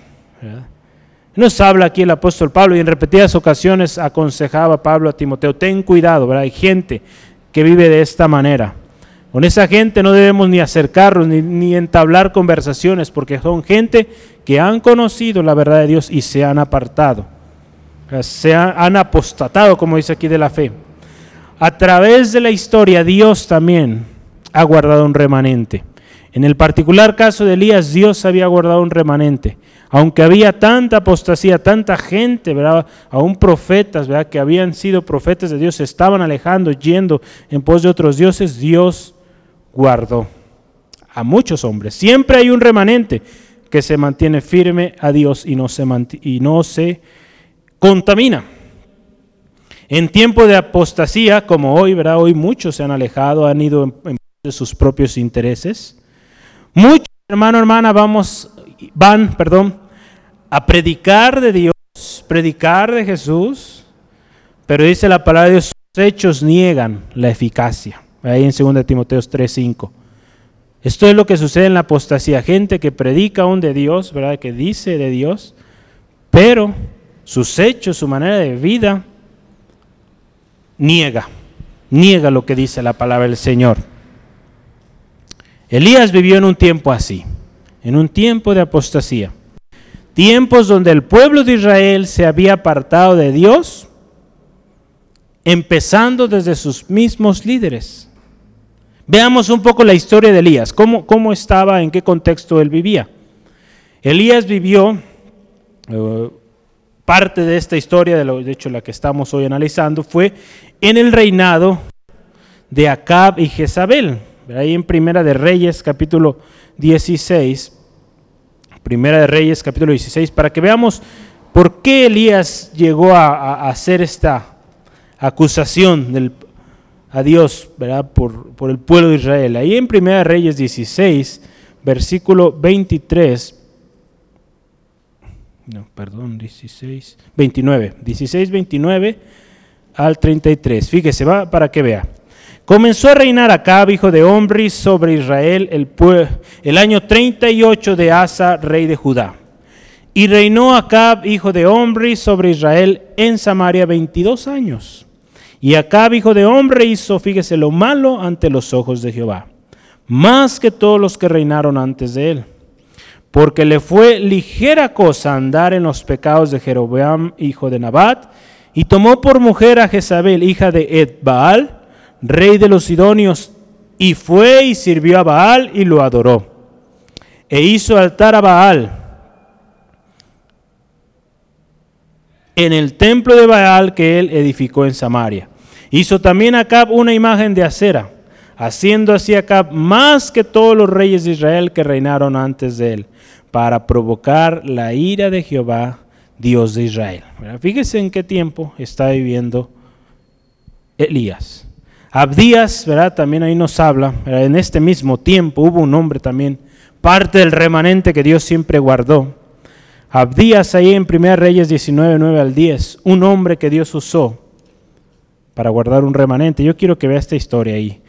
Nos habla aquí el apóstol Pablo y en repetidas ocasiones aconsejaba Pablo a Timoteo, ten cuidado, hay gente que vive de esta manera. Con esa gente no debemos ni acercarnos ni, entablar conversaciones porque son gente que han conocido la verdad de Dios y se han apartado. Se han apostatado, como dice aquí, de la fe. A través de la historia Dios también ha guardado un remanente. En el particular caso de Elías, Dios había guardado un remanente aunque había tanta apostasía, tanta gente, ¿verdad? aún profetas, ¿verdad? que habían sido profetas de Dios, se estaban alejando, yendo en pos de otros dioses, Dios guardó a muchos hombres. Siempre hay un remanente que se mantiene firme a Dios y no se, contamina. En tiempo de apostasía, como hoy. Hoy muchos se han alejado, han ido en, en de sus propios intereses. Muchos, hermano, hermana, vamos, van, perdón, a predicar de Dios, predicar de Jesús, pero dice la palabra de Dios, sus hechos niegan la eficacia. Ahí en 2 Timoteo 3:5. Esto es lo que sucede en la apostasía, gente que predica aún de Dios, ¿verdad? Que dice de Dios, pero sus hechos, su manera de vida niega, niega lo que dice la palabra del Señor. Elías vivió en un tiempo así, en un tiempo de apostasía tiempos donde el pueblo de Israel se había apartado de Dios, empezando desde sus mismos líderes. Veamos un poco la historia de Elías, cómo, cómo estaba, en qué contexto él vivía. Elías vivió eh, parte de esta historia, de, hecho la que estamos hoy analizando, fue en el reinado de Acab y Jezabel. Ahí en Primera de Reyes, capítulo 16, Primera de Reyes, capítulo 16, para que veamos por qué Elías llegó a, hacer esta acusación a Dios ¿verdad? Por, por, el pueblo de Israel. Ahí en Primera de Reyes 16, versículo 23, no, perdón, 16, 29, 16, 29 al 33. Fíjese, va para que vea. Comenzó a reinar Acab, hijo de Omri, sobre Israel el, el año 38 de Asa, rey de Judá. Y reinó Acab, hijo de Omri, sobre Israel en Samaria 22 años. Y Acab, hijo de Omri, hizo, fíjese, lo malo ante los ojos de Jehová, más que todos los que reinaron antes de él porque le fue ligera cosa andar en los pecados de Jeroboam, hijo de Nabat, y tomó por mujer a Jezabel, hija de Edbaal, rey de los Sidonios, y fue y sirvió a Baal y lo adoró. E hizo altar a Baal en el templo de Baal que él edificó en Samaria. Hizo también Acab una imagen de acera, haciendo así Acab más que todos los reyes de Israel que reinaron antes de él para provocar la ira de Jehová, Dios de Israel. Fíjese en qué tiempo está viviendo Elías. Abdías, ¿verdad? También ahí nos habla, en este mismo tiempo hubo un hombre también, parte del remanente que Dios siempre guardó. Abdías ahí en 1 Reyes 19, 9 al 10, un hombre que Dios usó para guardar un remanente. Yo quiero que vea esta historia ahí.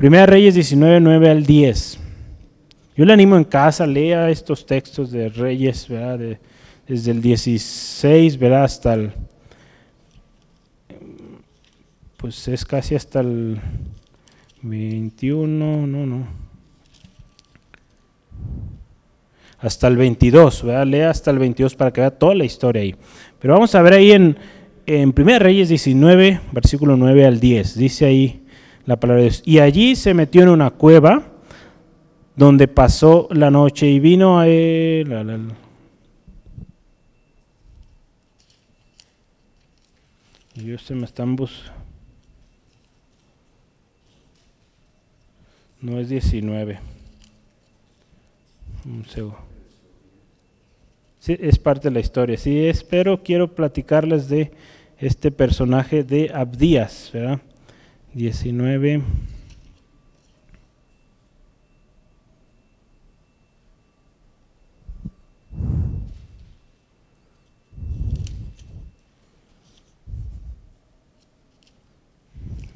1 Reyes 19, 9 al 10. Yo le animo en casa, lea estos textos de Reyes, ¿verdad? desde el 16, ¿verdad? Hasta el, pues es casi hasta el 21, no, no. Hasta el 22, ¿verdad? Lea hasta el 22 para que vea toda la historia ahí. Pero vamos a ver ahí en, en 1 Reyes 19, versículo 9 al 10. Dice ahí la palabra de Dios. Y allí se metió en una cueva donde pasó la noche y vino a él. Dios se me están bus. No es 19. Un segundo. Es parte de la historia. Sí, es, pero quiero platicarles de este personaje de Abdías, ¿verdad? 19.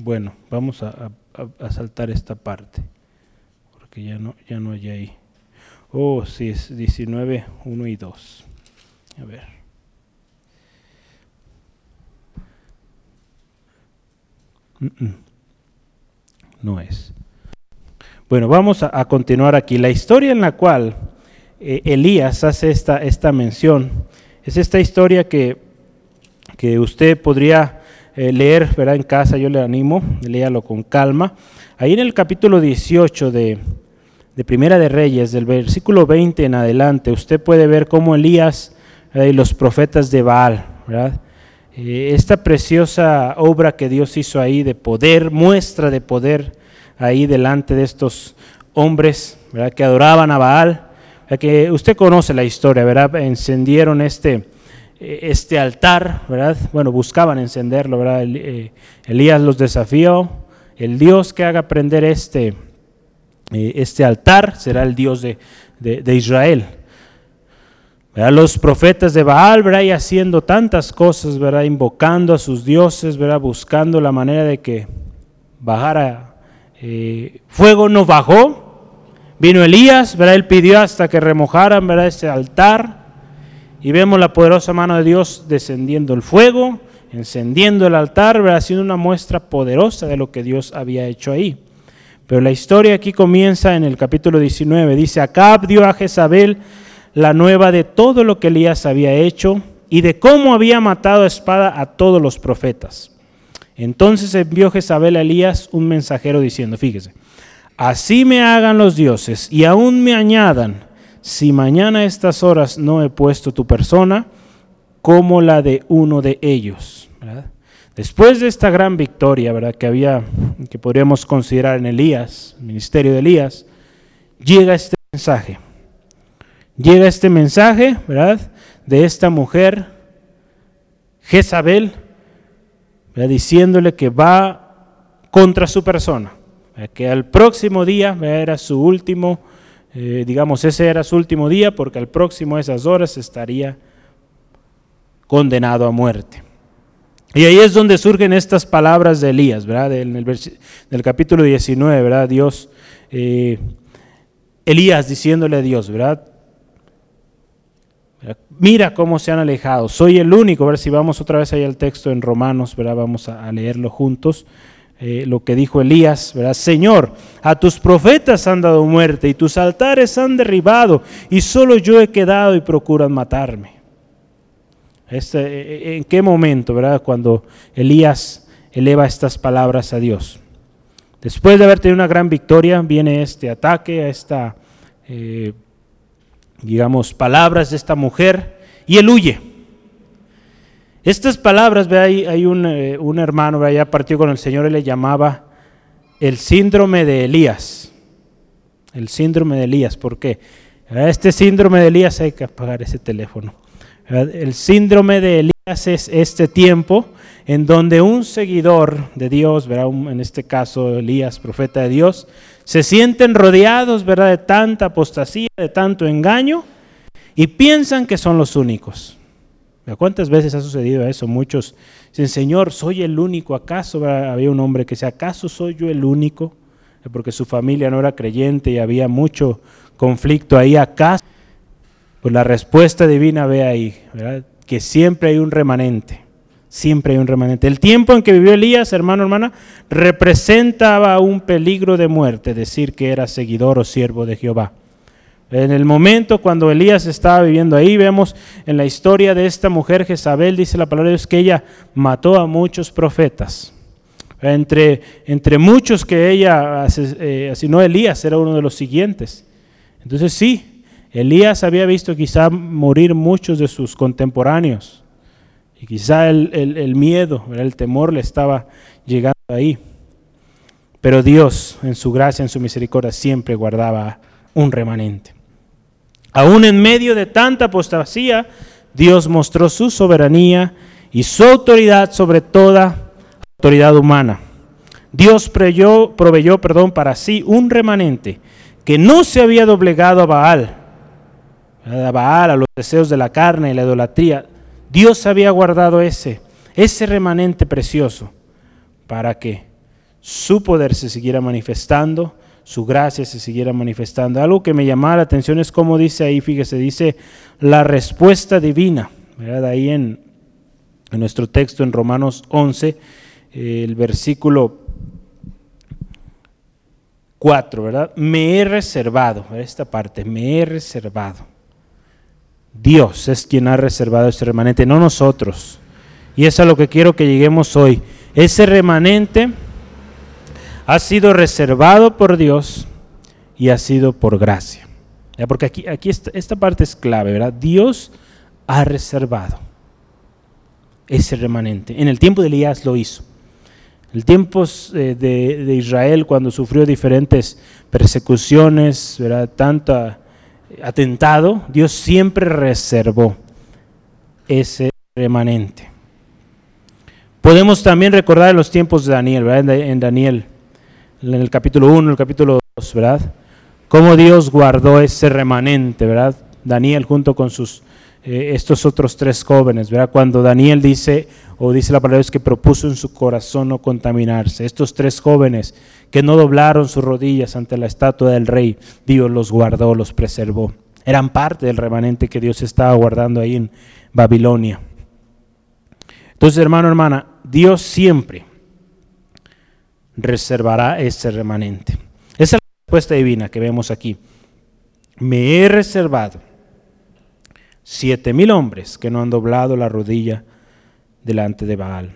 Bueno, vamos a, saltar esta parte, porque ya no, ya no hay ahí. Oh, sí, es 19, 1 y 2. A ver. No es. Bueno, vamos a, continuar aquí. La historia en la cual eh, Elías hace esta, esta mención es esta historia que, que usted podría eh, leer ¿verdad? en casa, yo le animo, léalo con calma. Ahí en el capítulo 18 de, de Primera de Reyes, del versículo 20 en adelante, usted puede ver cómo Elías y los profetas de Baal, ¿verdad? Eh, esta preciosa obra que Dios hizo ahí de poder, muestra de poder ahí delante de estos hombres ¿verdad? que adoraban a Baal, que usted conoce la historia, ¿verdad? Encendieron este, este altar, ¿verdad? Bueno, buscaban encenderlo, ¿verdad? Eh, Elías los desafió. El Dios que haga prender este, eh, este altar será el Dios de, Israel. ¿verdad? Los profetas de Baal, ¿verdad? Y haciendo tantas cosas, ¿verdad? Invocando a sus dioses, ¿verdad? Buscando la manera de que bajara eh, fuego, no bajó. Vino Elías, ¿verdad? Él pidió hasta que remojaran, ¿verdad? Ese altar y vemos la poderosa mano de Dios descendiendo el fuego, encendiendo el altar, haciendo una muestra poderosa de lo que Dios había hecho ahí. Pero la historia aquí comienza en el capítulo 19. Dice, Acab dio a Jezabel la nueva de todo lo que Elías había hecho y de cómo había matado a espada a todos los profetas. Entonces envió Jezabel a Elías un mensajero diciendo, fíjese, así me hagan los dioses y aún me añadan si mañana a estas horas no he puesto tu persona como la de uno de ellos. Después de esta gran victoria ¿verdad? que había, que podríamos considerar en Elías, el ministerio de Elías, llega este mensaje. Llega este mensaje, ¿verdad? De esta mujer, Jezabel, diciéndole que va contra su persona, que al próximo día era su último eh, digamos, ese era su último día porque al próximo a esas horas estaría condenado a muerte. Y ahí es donde surgen estas palabras de Elías, ¿verdad? En el, capítulo 19, ¿verdad? Dios, eh, Elías diciéndole a Dios, ¿verdad? Mira cómo se han alejado. Soy el único. Ver si vamos otra vez ahí al texto en Romanos, ¿verdad? Vamos a, leerlo juntos. Eh, lo que dijo Elías, ¿verdad? Señor, a tus profetas han dado muerte y tus altares han derribado y solo yo he quedado y procuran matarme. Este, eh, eh, ¿En qué momento, verdad? Cuando Elías eleva estas palabras a Dios. Después de haber tenido una gran victoria, viene este ataque a esta digamos, palabras de esta mujer y él huye. Estas palabras, ve hay, hay un, eh, un, hermano, ya partió con el Señor y le llamaba el síndrome de Elías. El síndrome de Elías, ¿por qué? Este síndrome de Elías hay que apagar ese teléfono. El síndrome de Elías es este tiempo en donde un seguidor de Dios, en este caso Elías, profeta de Dios, se sienten rodeados ¿verdad? de tanta apostasía, de tanto engaño, y piensan que son los únicos. ¿Cuántas veces ha sucedido eso? Muchos dicen, Señor, ¿soy el único acaso? Había un hombre que decía, ¿acaso soy yo el único? Porque su familia no era creyente y había mucho conflicto ahí. ¿Acaso? Pues la respuesta divina ve ahí, que siempre hay un remanente Siempre hay un remanente. El tiempo en que vivió Elías, hermano, hermana, representaba un peligro de muerte, decir que era seguidor o siervo de Jehová. En el momento cuando Elías estaba viviendo ahí, vemos en la historia de esta mujer Jezabel, dice la palabra de Dios, que ella mató a muchos profetas. Entre, entre muchos que ella eh, asesinó Elías, era uno de los siguientes. Entonces sí, Elías había visto quizá morir muchos de sus contemporáneos. Y quizá el, miedo, el temor le estaba llegando ahí. Pero Dios, en su gracia, en su misericordia, siempre guardaba un remanente. Aún en medio de tanta apostasía, Dios mostró su soberanía y su autoridad sobre toda autoridad humana. Dios proveyó, perdón, para sí un remanente que no se había doblegado a Baal, a Baal, a los deseos de la carne y la idolatría. Dios había guardado ese, ese remanente precioso para que su poder se siguiera manifestando, su gracia se siguiera manifestando. Algo que me llamaba la atención es como dice ahí, fíjese, dice la respuesta divina, ¿verdad? Ahí en, nuestro texto en Romanos 11, el versículo 4, ¿verdad? Me he reservado, esta parte, me he reservado Dios es quien ha reservado ese remanente, no nosotros. Y es a lo que quiero que lleguemos hoy. Ese remanente ha sido reservado por Dios y ha sido por gracia. Porque aquí, aquí esta, parte es clave, ¿verdad? Dios ha reservado ese remanente. En el tiempo de Elías lo hizo. En el tiempo eh, de, de, Israel, cuando sufrió diferentes persecuciones, ¿verdad? Tanta atentado, Dios siempre reservó ese remanente. Podemos también recordar los tiempos de Daniel, ¿verdad? En Daniel, en el capítulo 1, en el capítulo 2, ¿verdad? Cómo Dios guardó ese remanente, ¿verdad? Daniel junto con sus eh, estos otros tres jóvenes, ¿verdad? Cuando Daniel dice, o dice la palabra es que propuso en su corazón no contaminarse. Estos tres jóvenes que no doblaron sus rodillas ante la estatua del rey, Dios los guardó, los preservó. Eran parte del remanente que Dios estaba guardando ahí en Babilonia. Entonces, hermano, hermana, Dios siempre reservará ese remanente. Esa es la respuesta divina que vemos aquí. Me he reservado siete mil hombres que no han doblado la rodilla delante de Baal.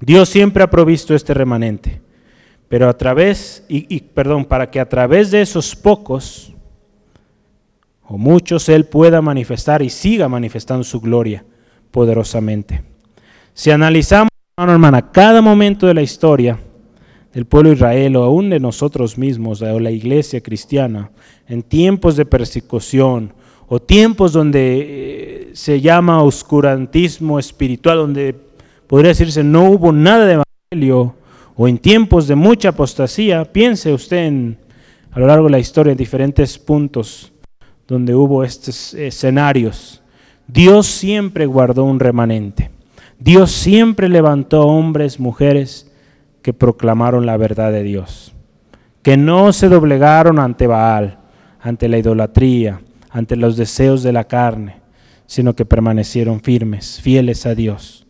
Dios siempre ha provisto este remanente, pero a través, y, perdón, para que a través de esos pocos o muchos Él pueda manifestar y siga manifestando su gloria poderosamente. Si analizamos, hermano, hermana, cada momento de la historia del pueblo de Israel o aún de nosotros mismos, o la iglesia cristiana, en tiempos de persecución, o tiempos donde eh, se llama oscurantismo espiritual, donde podría decirse no hubo nada de evangelio, o en tiempos de mucha apostasía, piense usted en, a lo largo de la historia en diferentes puntos donde hubo estos escenarios. Dios siempre guardó un remanente. Dios siempre levantó hombres, mujeres que proclamaron la verdad de Dios, que no se doblegaron ante Baal, ante la idolatría, ante los deseos de la carne, sino que permanecieron firmes, fieles a Dios.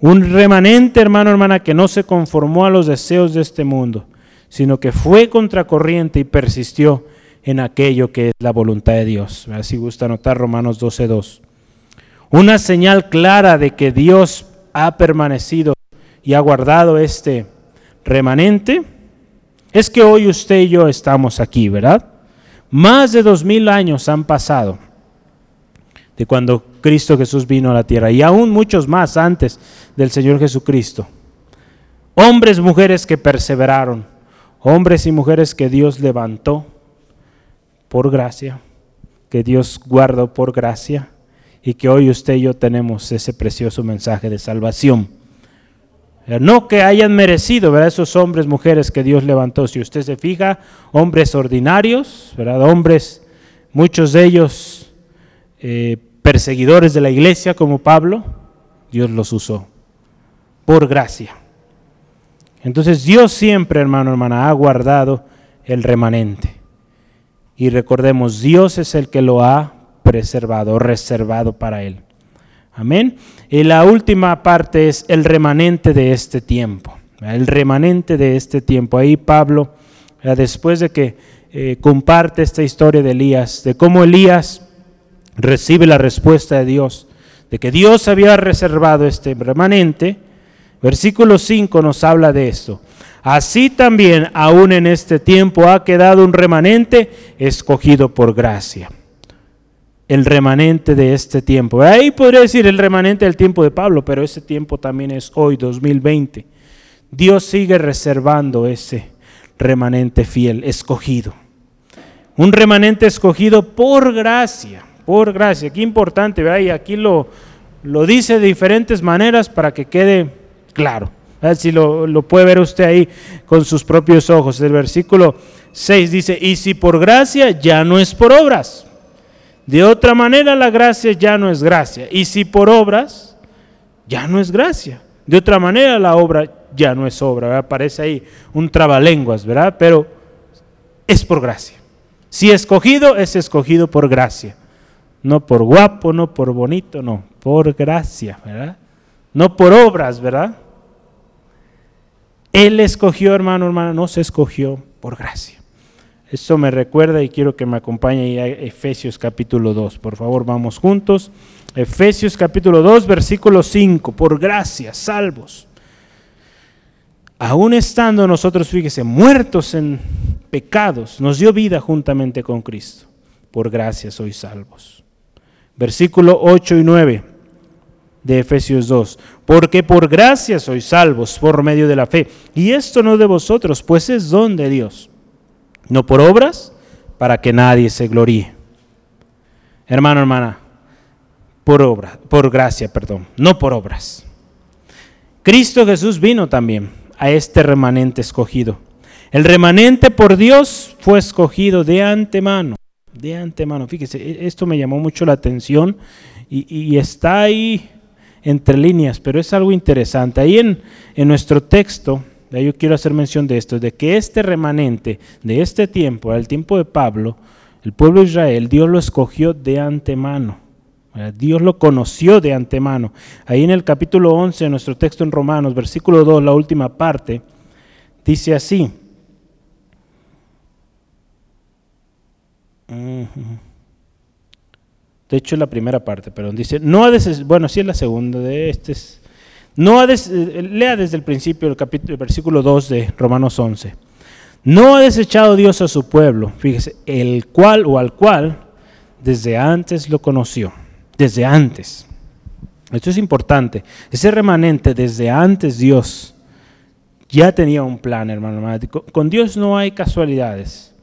Un remanente, hermano, hermana, que no se conformó a los deseos de este mundo, sino que fue contracorriente y persistió en aquello que es la voluntad de Dios. Así gusta anotar Romanos 12.2. Una señal clara de que Dios ha permanecido y ha guardado este remanente es que hoy usted y yo estamos aquí, ¿verdad? Más de dos mil años han pasado de cuando Cristo Jesús vino a la tierra y aún muchos más antes del Señor Jesucristo. Hombres, mujeres que perseveraron, hombres y mujeres que Dios levantó por gracia, que Dios guardó por gracia y que hoy usted y yo tenemos ese precioso mensaje de salvación. No que hayan merecido, ¿verdad? Esos hombres, mujeres que Dios levantó. Si usted se fija, hombres ordinarios, ¿verdad? Hombres, muchos de ellos eh, perseguidores de la iglesia como Pablo, Dios los usó por gracia. Entonces Dios siempre, hermano, hermana, ha guardado el remanente. Y recordemos, Dios es el que lo ha preservado, reservado para él. Amén. Y la última parte es el remanente de este tiempo. El remanente de este tiempo. Ahí Pablo, después de que eh, comparte esta historia de Elías, de cómo Elías recibe la respuesta de Dios, de que Dios había reservado este remanente, versículo 5 nos habla de esto. Así también, aún en este tiempo, ha quedado un remanente escogido por gracia. El remanente de este tiempo. Ahí podría decir el remanente del tiempo de Pablo, pero ese tiempo también es hoy, 2020. Dios sigue reservando ese remanente fiel, escogido. Un remanente escogido por gracia por gracia. Qué importante, ¿verdad? Y aquí lo, lo dice de diferentes maneras para que quede claro. Si lo, lo, puede ver usted ahí con sus propios ojos. El versículo 6 dice, y si por gracia ya no es por obras. De otra manera la gracia ya no es gracia. Y si por obras, ya no es gracia. De otra manera la obra ya no es obra. ¿verdad? Parece ahí un trabalenguas, ¿verdad? Pero es por gracia. Si escogido, es escogido por gracia. No por guapo, no por bonito, no, por gracia, ¿verdad? No por obras, ¿verdad? Él escogió, hermano, hermana, no se escogió por gracia. Eso me recuerda y quiero que me acompañe a Efesios capítulo 2. Por favor, vamos juntos. Efesios capítulo 2, versículo 5. Por gracia, salvos. Aún estando nosotros, fíjese, muertos en pecados, nos dio vida juntamente con Cristo. Por gracia sois salvos versículo 8 y 9 de Efesios 2. Porque por gracia sois salvos por medio de la fe. Y esto no de vosotros, pues es don de Dios. No por obras, para que nadie se gloríe. Hermano, hermana, por obra, por gracia, perdón, no por obras. Cristo Jesús vino también a este remanente escogido. El remanente por Dios fue escogido de antemano de antemano. Fíjese, e, esto me llamó mucho la atención y, está ahí entre líneas, pero es algo interesante. Ahí en, en nuestro texto, yo quiero hacer mención de esto, de que este remanente de este tiempo, el tiempo de Pablo, el pueblo de Israel, Dios lo escogió de antemano. Dios lo conoció de antemano. Ahí en el capítulo 11, nuestro texto en Romanos, versículo 2, la última parte, dice así, De hecho, es la primera parte, pero dice, no ha bueno, sí es la segunda de este. No ha lea desde el principio el capítulo, el versículo 2 de Romanos 11. No ha desechado Dios a su pueblo, fíjese, el cual o al cual desde antes lo conoció, desde antes. Esto es importante. Ese remanente desde antes Dios ya tenía un plan, hermano. Con Dios no hay casualidades.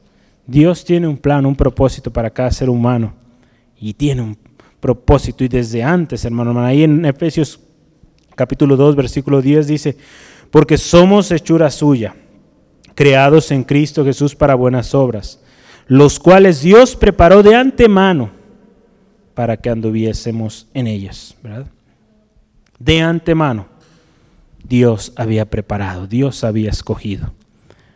Dios tiene un plan, un propósito para cada ser humano. Y tiene un propósito. Y desde antes, hermano, hermano ahí en Efesios capítulo 2, versículo 10 dice, porque somos hechura suya, creados en Cristo Jesús para buenas obras, los cuales Dios preparó de antemano para que anduviésemos en ellas. De antemano, Dios había preparado, Dios había escogido.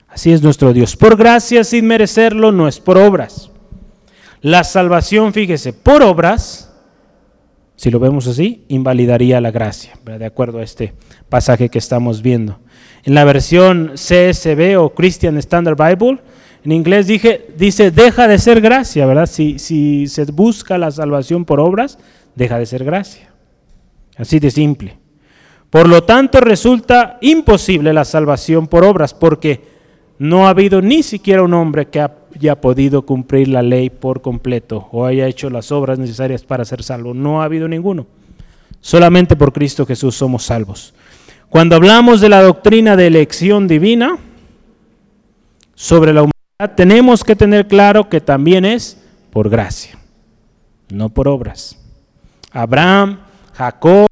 Así es nuestro Dios. Por gracia sin merecerlo, no es por obras. La salvación, fíjese, por obras, si lo vemos así, invalidaría la gracia, de acuerdo a este pasaje que estamos viendo. En la versión CSB o Christian Standard Bible, en inglés dije, dice, deja de ser gracia, ¿verdad? Si, si se busca la salvación por obras, deja de ser gracia. Así de simple. Por lo tanto, resulta imposible la salvación por obras, porque no ha habido ni siquiera un hombre que haya podido cumplir la ley por completo o haya hecho las obras necesarias para ser salvo. No ha habido ninguno. Solamente por Cristo Jesús somos salvos. Cuando hablamos de la doctrina de elección divina sobre la humanidad, tenemos que tener claro que también es por gracia, no por obras. Abraham, Jacob,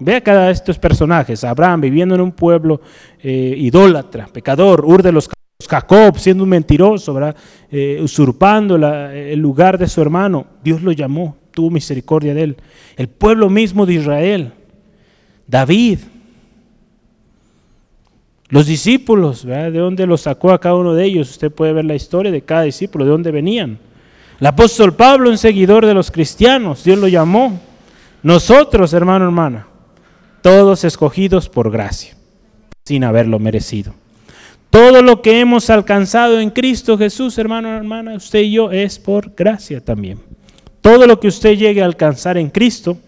ve cada estos personajes, Abraham viviendo en un pueblo eh, idólatra, pecador, Ur de los Jacob siendo un mentiroso, eh, usurpando el lugar de su hermano, Dios lo llamó, tuvo misericordia de él. El pueblo mismo de Israel, David, los discípulos, ¿de dónde los sacó a cada uno de ellos? Usted puede ver la historia de cada discípulo, de dónde venían. El apóstol Pablo, un seguidor de los cristianos, Dios lo llamó. Nosotros, hermano, hermana, todos escogidos por gracia, sin haberlo merecido. Todo lo que hemos alcanzado en Cristo Jesús, hermano, hermana, usted y yo, es por gracia también. Todo lo que usted llegue a alcanzar en Cristo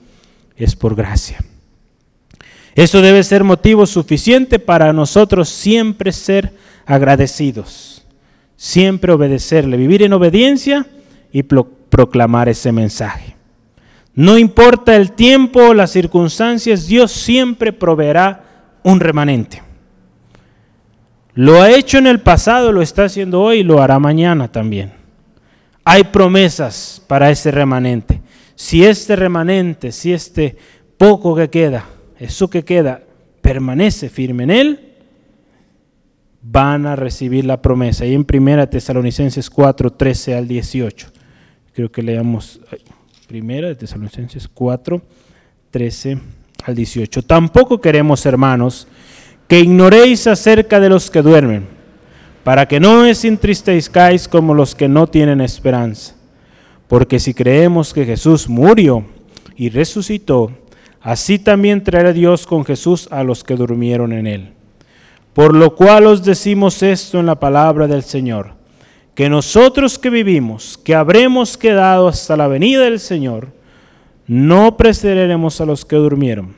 es por gracia. Eso debe ser motivo suficiente para nosotros siempre ser agradecidos, siempre obedecerle, vivir en obediencia y proclamar ese mensaje. No importa el tiempo o las circunstancias, Dios siempre proveerá un remanente. Lo ha hecho en el pasado, lo está haciendo hoy y lo hará mañana también. Hay promesas para ese remanente. Si este remanente, si este poco que queda, eso que queda permanece firme en él, van a recibir la promesa. Y en 1 Tesalonicenses 4, 13 al 18. Creo que leamos 1 Tesalonicenses 4, 13 al 18. Tampoco queremos, hermanos, que ignoréis acerca de los que duermen, para que no os entristezcáis como los que no tienen esperanza. Porque si creemos que Jesús murió y resucitó, así también traerá Dios con Jesús a los que durmieron en él. Por lo cual os decimos esto en la palabra del Señor, que nosotros que vivimos, que habremos quedado hasta la venida del Señor, no precederemos a los que durmieron,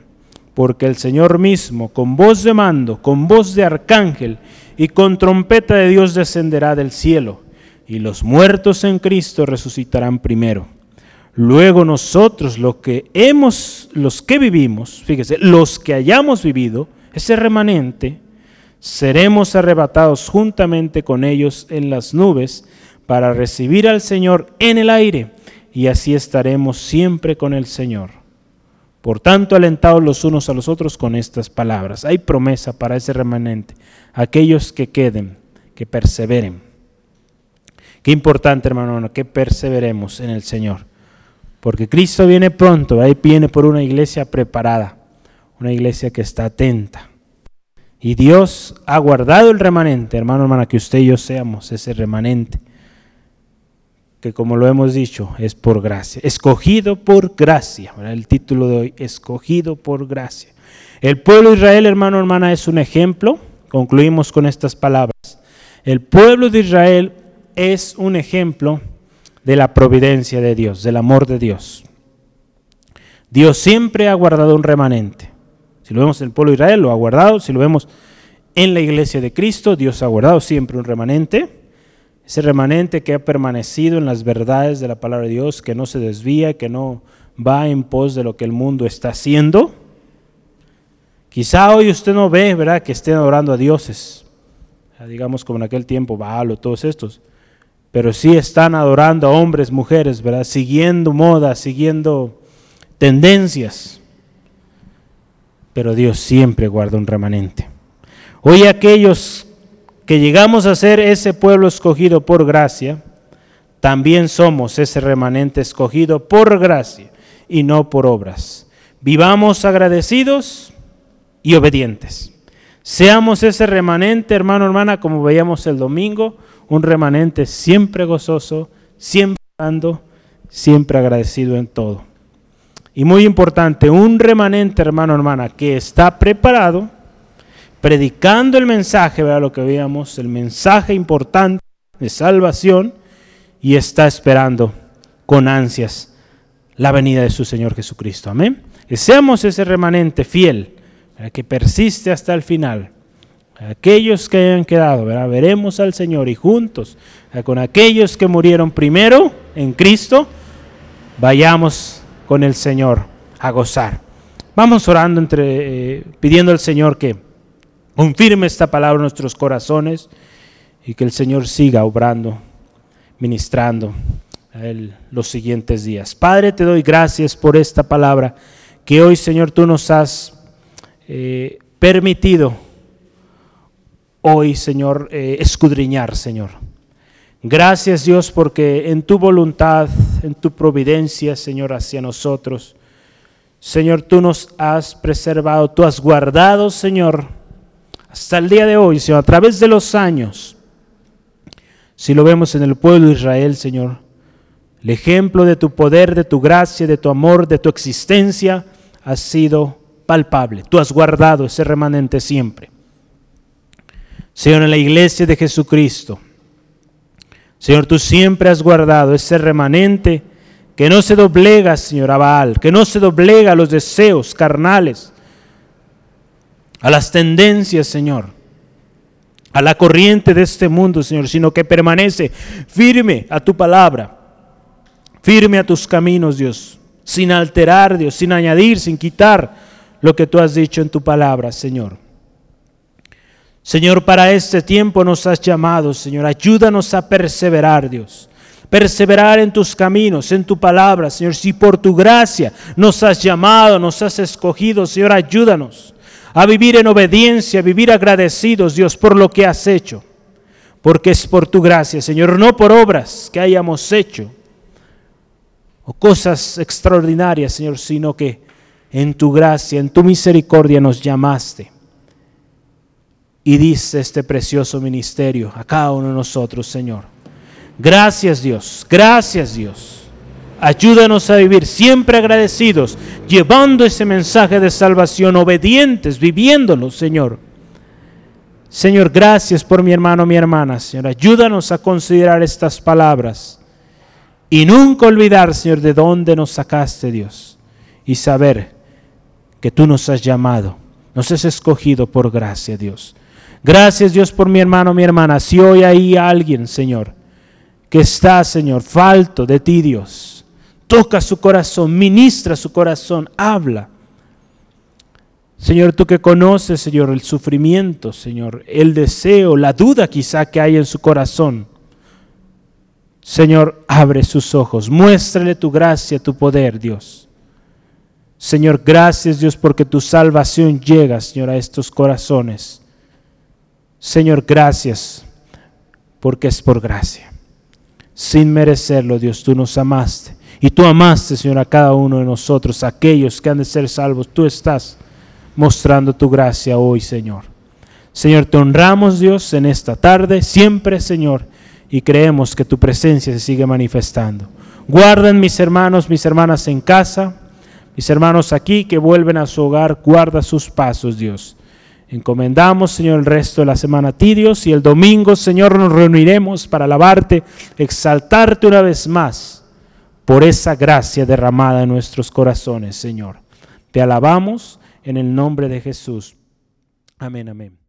porque el Señor mismo, con voz de mando, con voz de arcángel y con trompeta de Dios descenderá del cielo, y los muertos en Cristo resucitarán primero. Luego nosotros, los que hemos, los que vivimos, fíjese, los que hayamos vivido, ese remanente, seremos arrebatados juntamente con ellos en las nubes para recibir al Señor en el aire y así estaremos siempre con el Señor. Por tanto, alentados los unos a los otros con estas palabras. Hay promesa para ese remanente, aquellos que queden, que perseveren. Qué importante, hermano, que perseveremos en el Señor. Porque Cristo viene pronto, ahí viene por una iglesia preparada, una iglesia que está atenta. Y Dios ha guardado el remanente, hermano, hermana, que usted y yo seamos ese remanente, que como lo hemos dicho, es por gracia, escogido por gracia. El título de hoy, escogido por gracia. El pueblo de Israel, hermano, hermana, es un ejemplo. Concluimos con estas palabras. El pueblo de Israel es un ejemplo de la providencia de Dios, del amor de Dios. Dios siempre ha guardado un remanente. Si lo vemos en el pueblo de Israel, lo ha guardado. Si lo vemos en la iglesia de Cristo, Dios ha guardado siempre un remanente. Ese remanente que ha permanecido en las verdades de la palabra de Dios, que no se desvía, que no va en pos de lo que el mundo está haciendo. Quizá hoy usted no ve, ¿verdad?, que estén adorando a dioses. Digamos como en aquel tiempo, Baal o todos estos pero sí están adorando a hombres, mujeres, ¿verdad? Siguiendo moda, siguiendo tendencias. Pero Dios siempre guarda un remanente. Hoy aquellos que llegamos a ser ese pueblo escogido por gracia, también somos ese remanente escogido por gracia y no por obras. Vivamos agradecidos y obedientes. Seamos ese remanente, hermano, hermana, como veíamos el domingo, un remanente siempre gozoso, siempre dando, siempre agradecido en todo. Y muy importante, un remanente, hermano, hermana, que está preparado, predicando el mensaje, vea lo que veíamos, el mensaje importante de salvación, y está esperando con ansias la venida de su Señor Jesucristo. Amén. Que seamos ese remanente fiel, que persiste hasta el final. Aquellos que hayan quedado, veremos al Señor y juntos, con aquellos que murieron primero en Cristo, vayamos con el Señor a gozar. Vamos orando entre, eh, pidiendo al Señor que confirme esta palabra en nuestros corazones y que el Señor siga obrando ministrando los siguientes días. Padre, te doy gracias por esta palabra que hoy, Señor, tú nos has eh, permitido hoy, Señor, eh, escudriñar, Señor. Gracias, Dios, porque en tu voluntad, en tu providencia, Señor, hacia nosotros, Señor, tú nos has preservado, tú has guardado, Señor, hasta el día de hoy, Señor, a través de los años si lo vemos en el pueblo de Israel, Señor, el ejemplo de tu poder, de tu gracia, de tu amor, de tu existencia ha sido palpable. Tú has guardado ese remanente siempre. Señor, en la iglesia de Jesucristo, Señor, tú siempre has guardado ese remanente que no se doblega, Señor, a Baal, que no se doblega a los deseos carnales, a las tendencias, Señor a la corriente de este mundo, Señor, sino que permanece firme a tu palabra, firme a tus caminos, Dios, sin alterar, Dios, sin añadir, sin quitar lo que tú has dicho en tu palabra, Señor. Señor, para este tiempo nos has llamado, Señor, ayúdanos a perseverar, Dios. Perseverar en tus caminos, en tu palabra, Señor. Si por tu gracia nos has llamado, nos has escogido, Señor, ayúdanos a vivir en obediencia, a vivir agradecidos, Dios, por lo que has hecho. Porque es por tu gracia, Señor, no por obras que hayamos hecho o cosas extraordinarias, Señor, sino que en tu gracia, en tu misericordia nos llamaste y diste este precioso ministerio a cada uno de nosotros, Señor. Gracias Dios, gracias Dios. Ayúdanos a vivir siempre agradecidos, llevando ese mensaje de salvación, obedientes, viviéndolo, Señor. Señor, gracias por mi hermano, mi hermana, Señor. Ayúdanos a considerar estas palabras y nunca olvidar, Señor, de dónde nos sacaste, Dios, y saber que tú nos has llamado, nos has escogido por gracia, Dios. Gracias, Dios, por mi hermano, mi hermana. Si hoy hay alguien, Señor, que está, Señor, falto de ti, Dios, toca su corazón, ministra su corazón, habla. Señor, tú que conoces, Señor, el sufrimiento, Señor, el deseo, la duda quizá que hay en su corazón. Señor, abre sus ojos, muéstrale tu gracia, tu poder, Dios. Señor, gracias Dios porque tu salvación llega, Señor, a estos corazones. Señor, gracias porque es por gracia. Sin merecerlo, Dios, tú nos amaste y tú amaste, Señor, a cada uno de nosotros, aquellos que han de ser salvos. Tú estás mostrando tu gracia hoy, Señor. Señor, te honramos, Dios, en esta tarde, siempre, Señor, y creemos que tu presencia se sigue manifestando. Guarden mis hermanos, mis hermanas en casa, mis hermanos aquí que vuelven a su hogar, guarda sus pasos, Dios. Encomendamos, Señor, el resto de la semana a ti, Dios, y el domingo, Señor, nos reuniremos para alabarte, exaltarte una vez más por esa gracia derramada en nuestros corazones, Señor. Te alabamos en el nombre de Jesús. Amén, amén.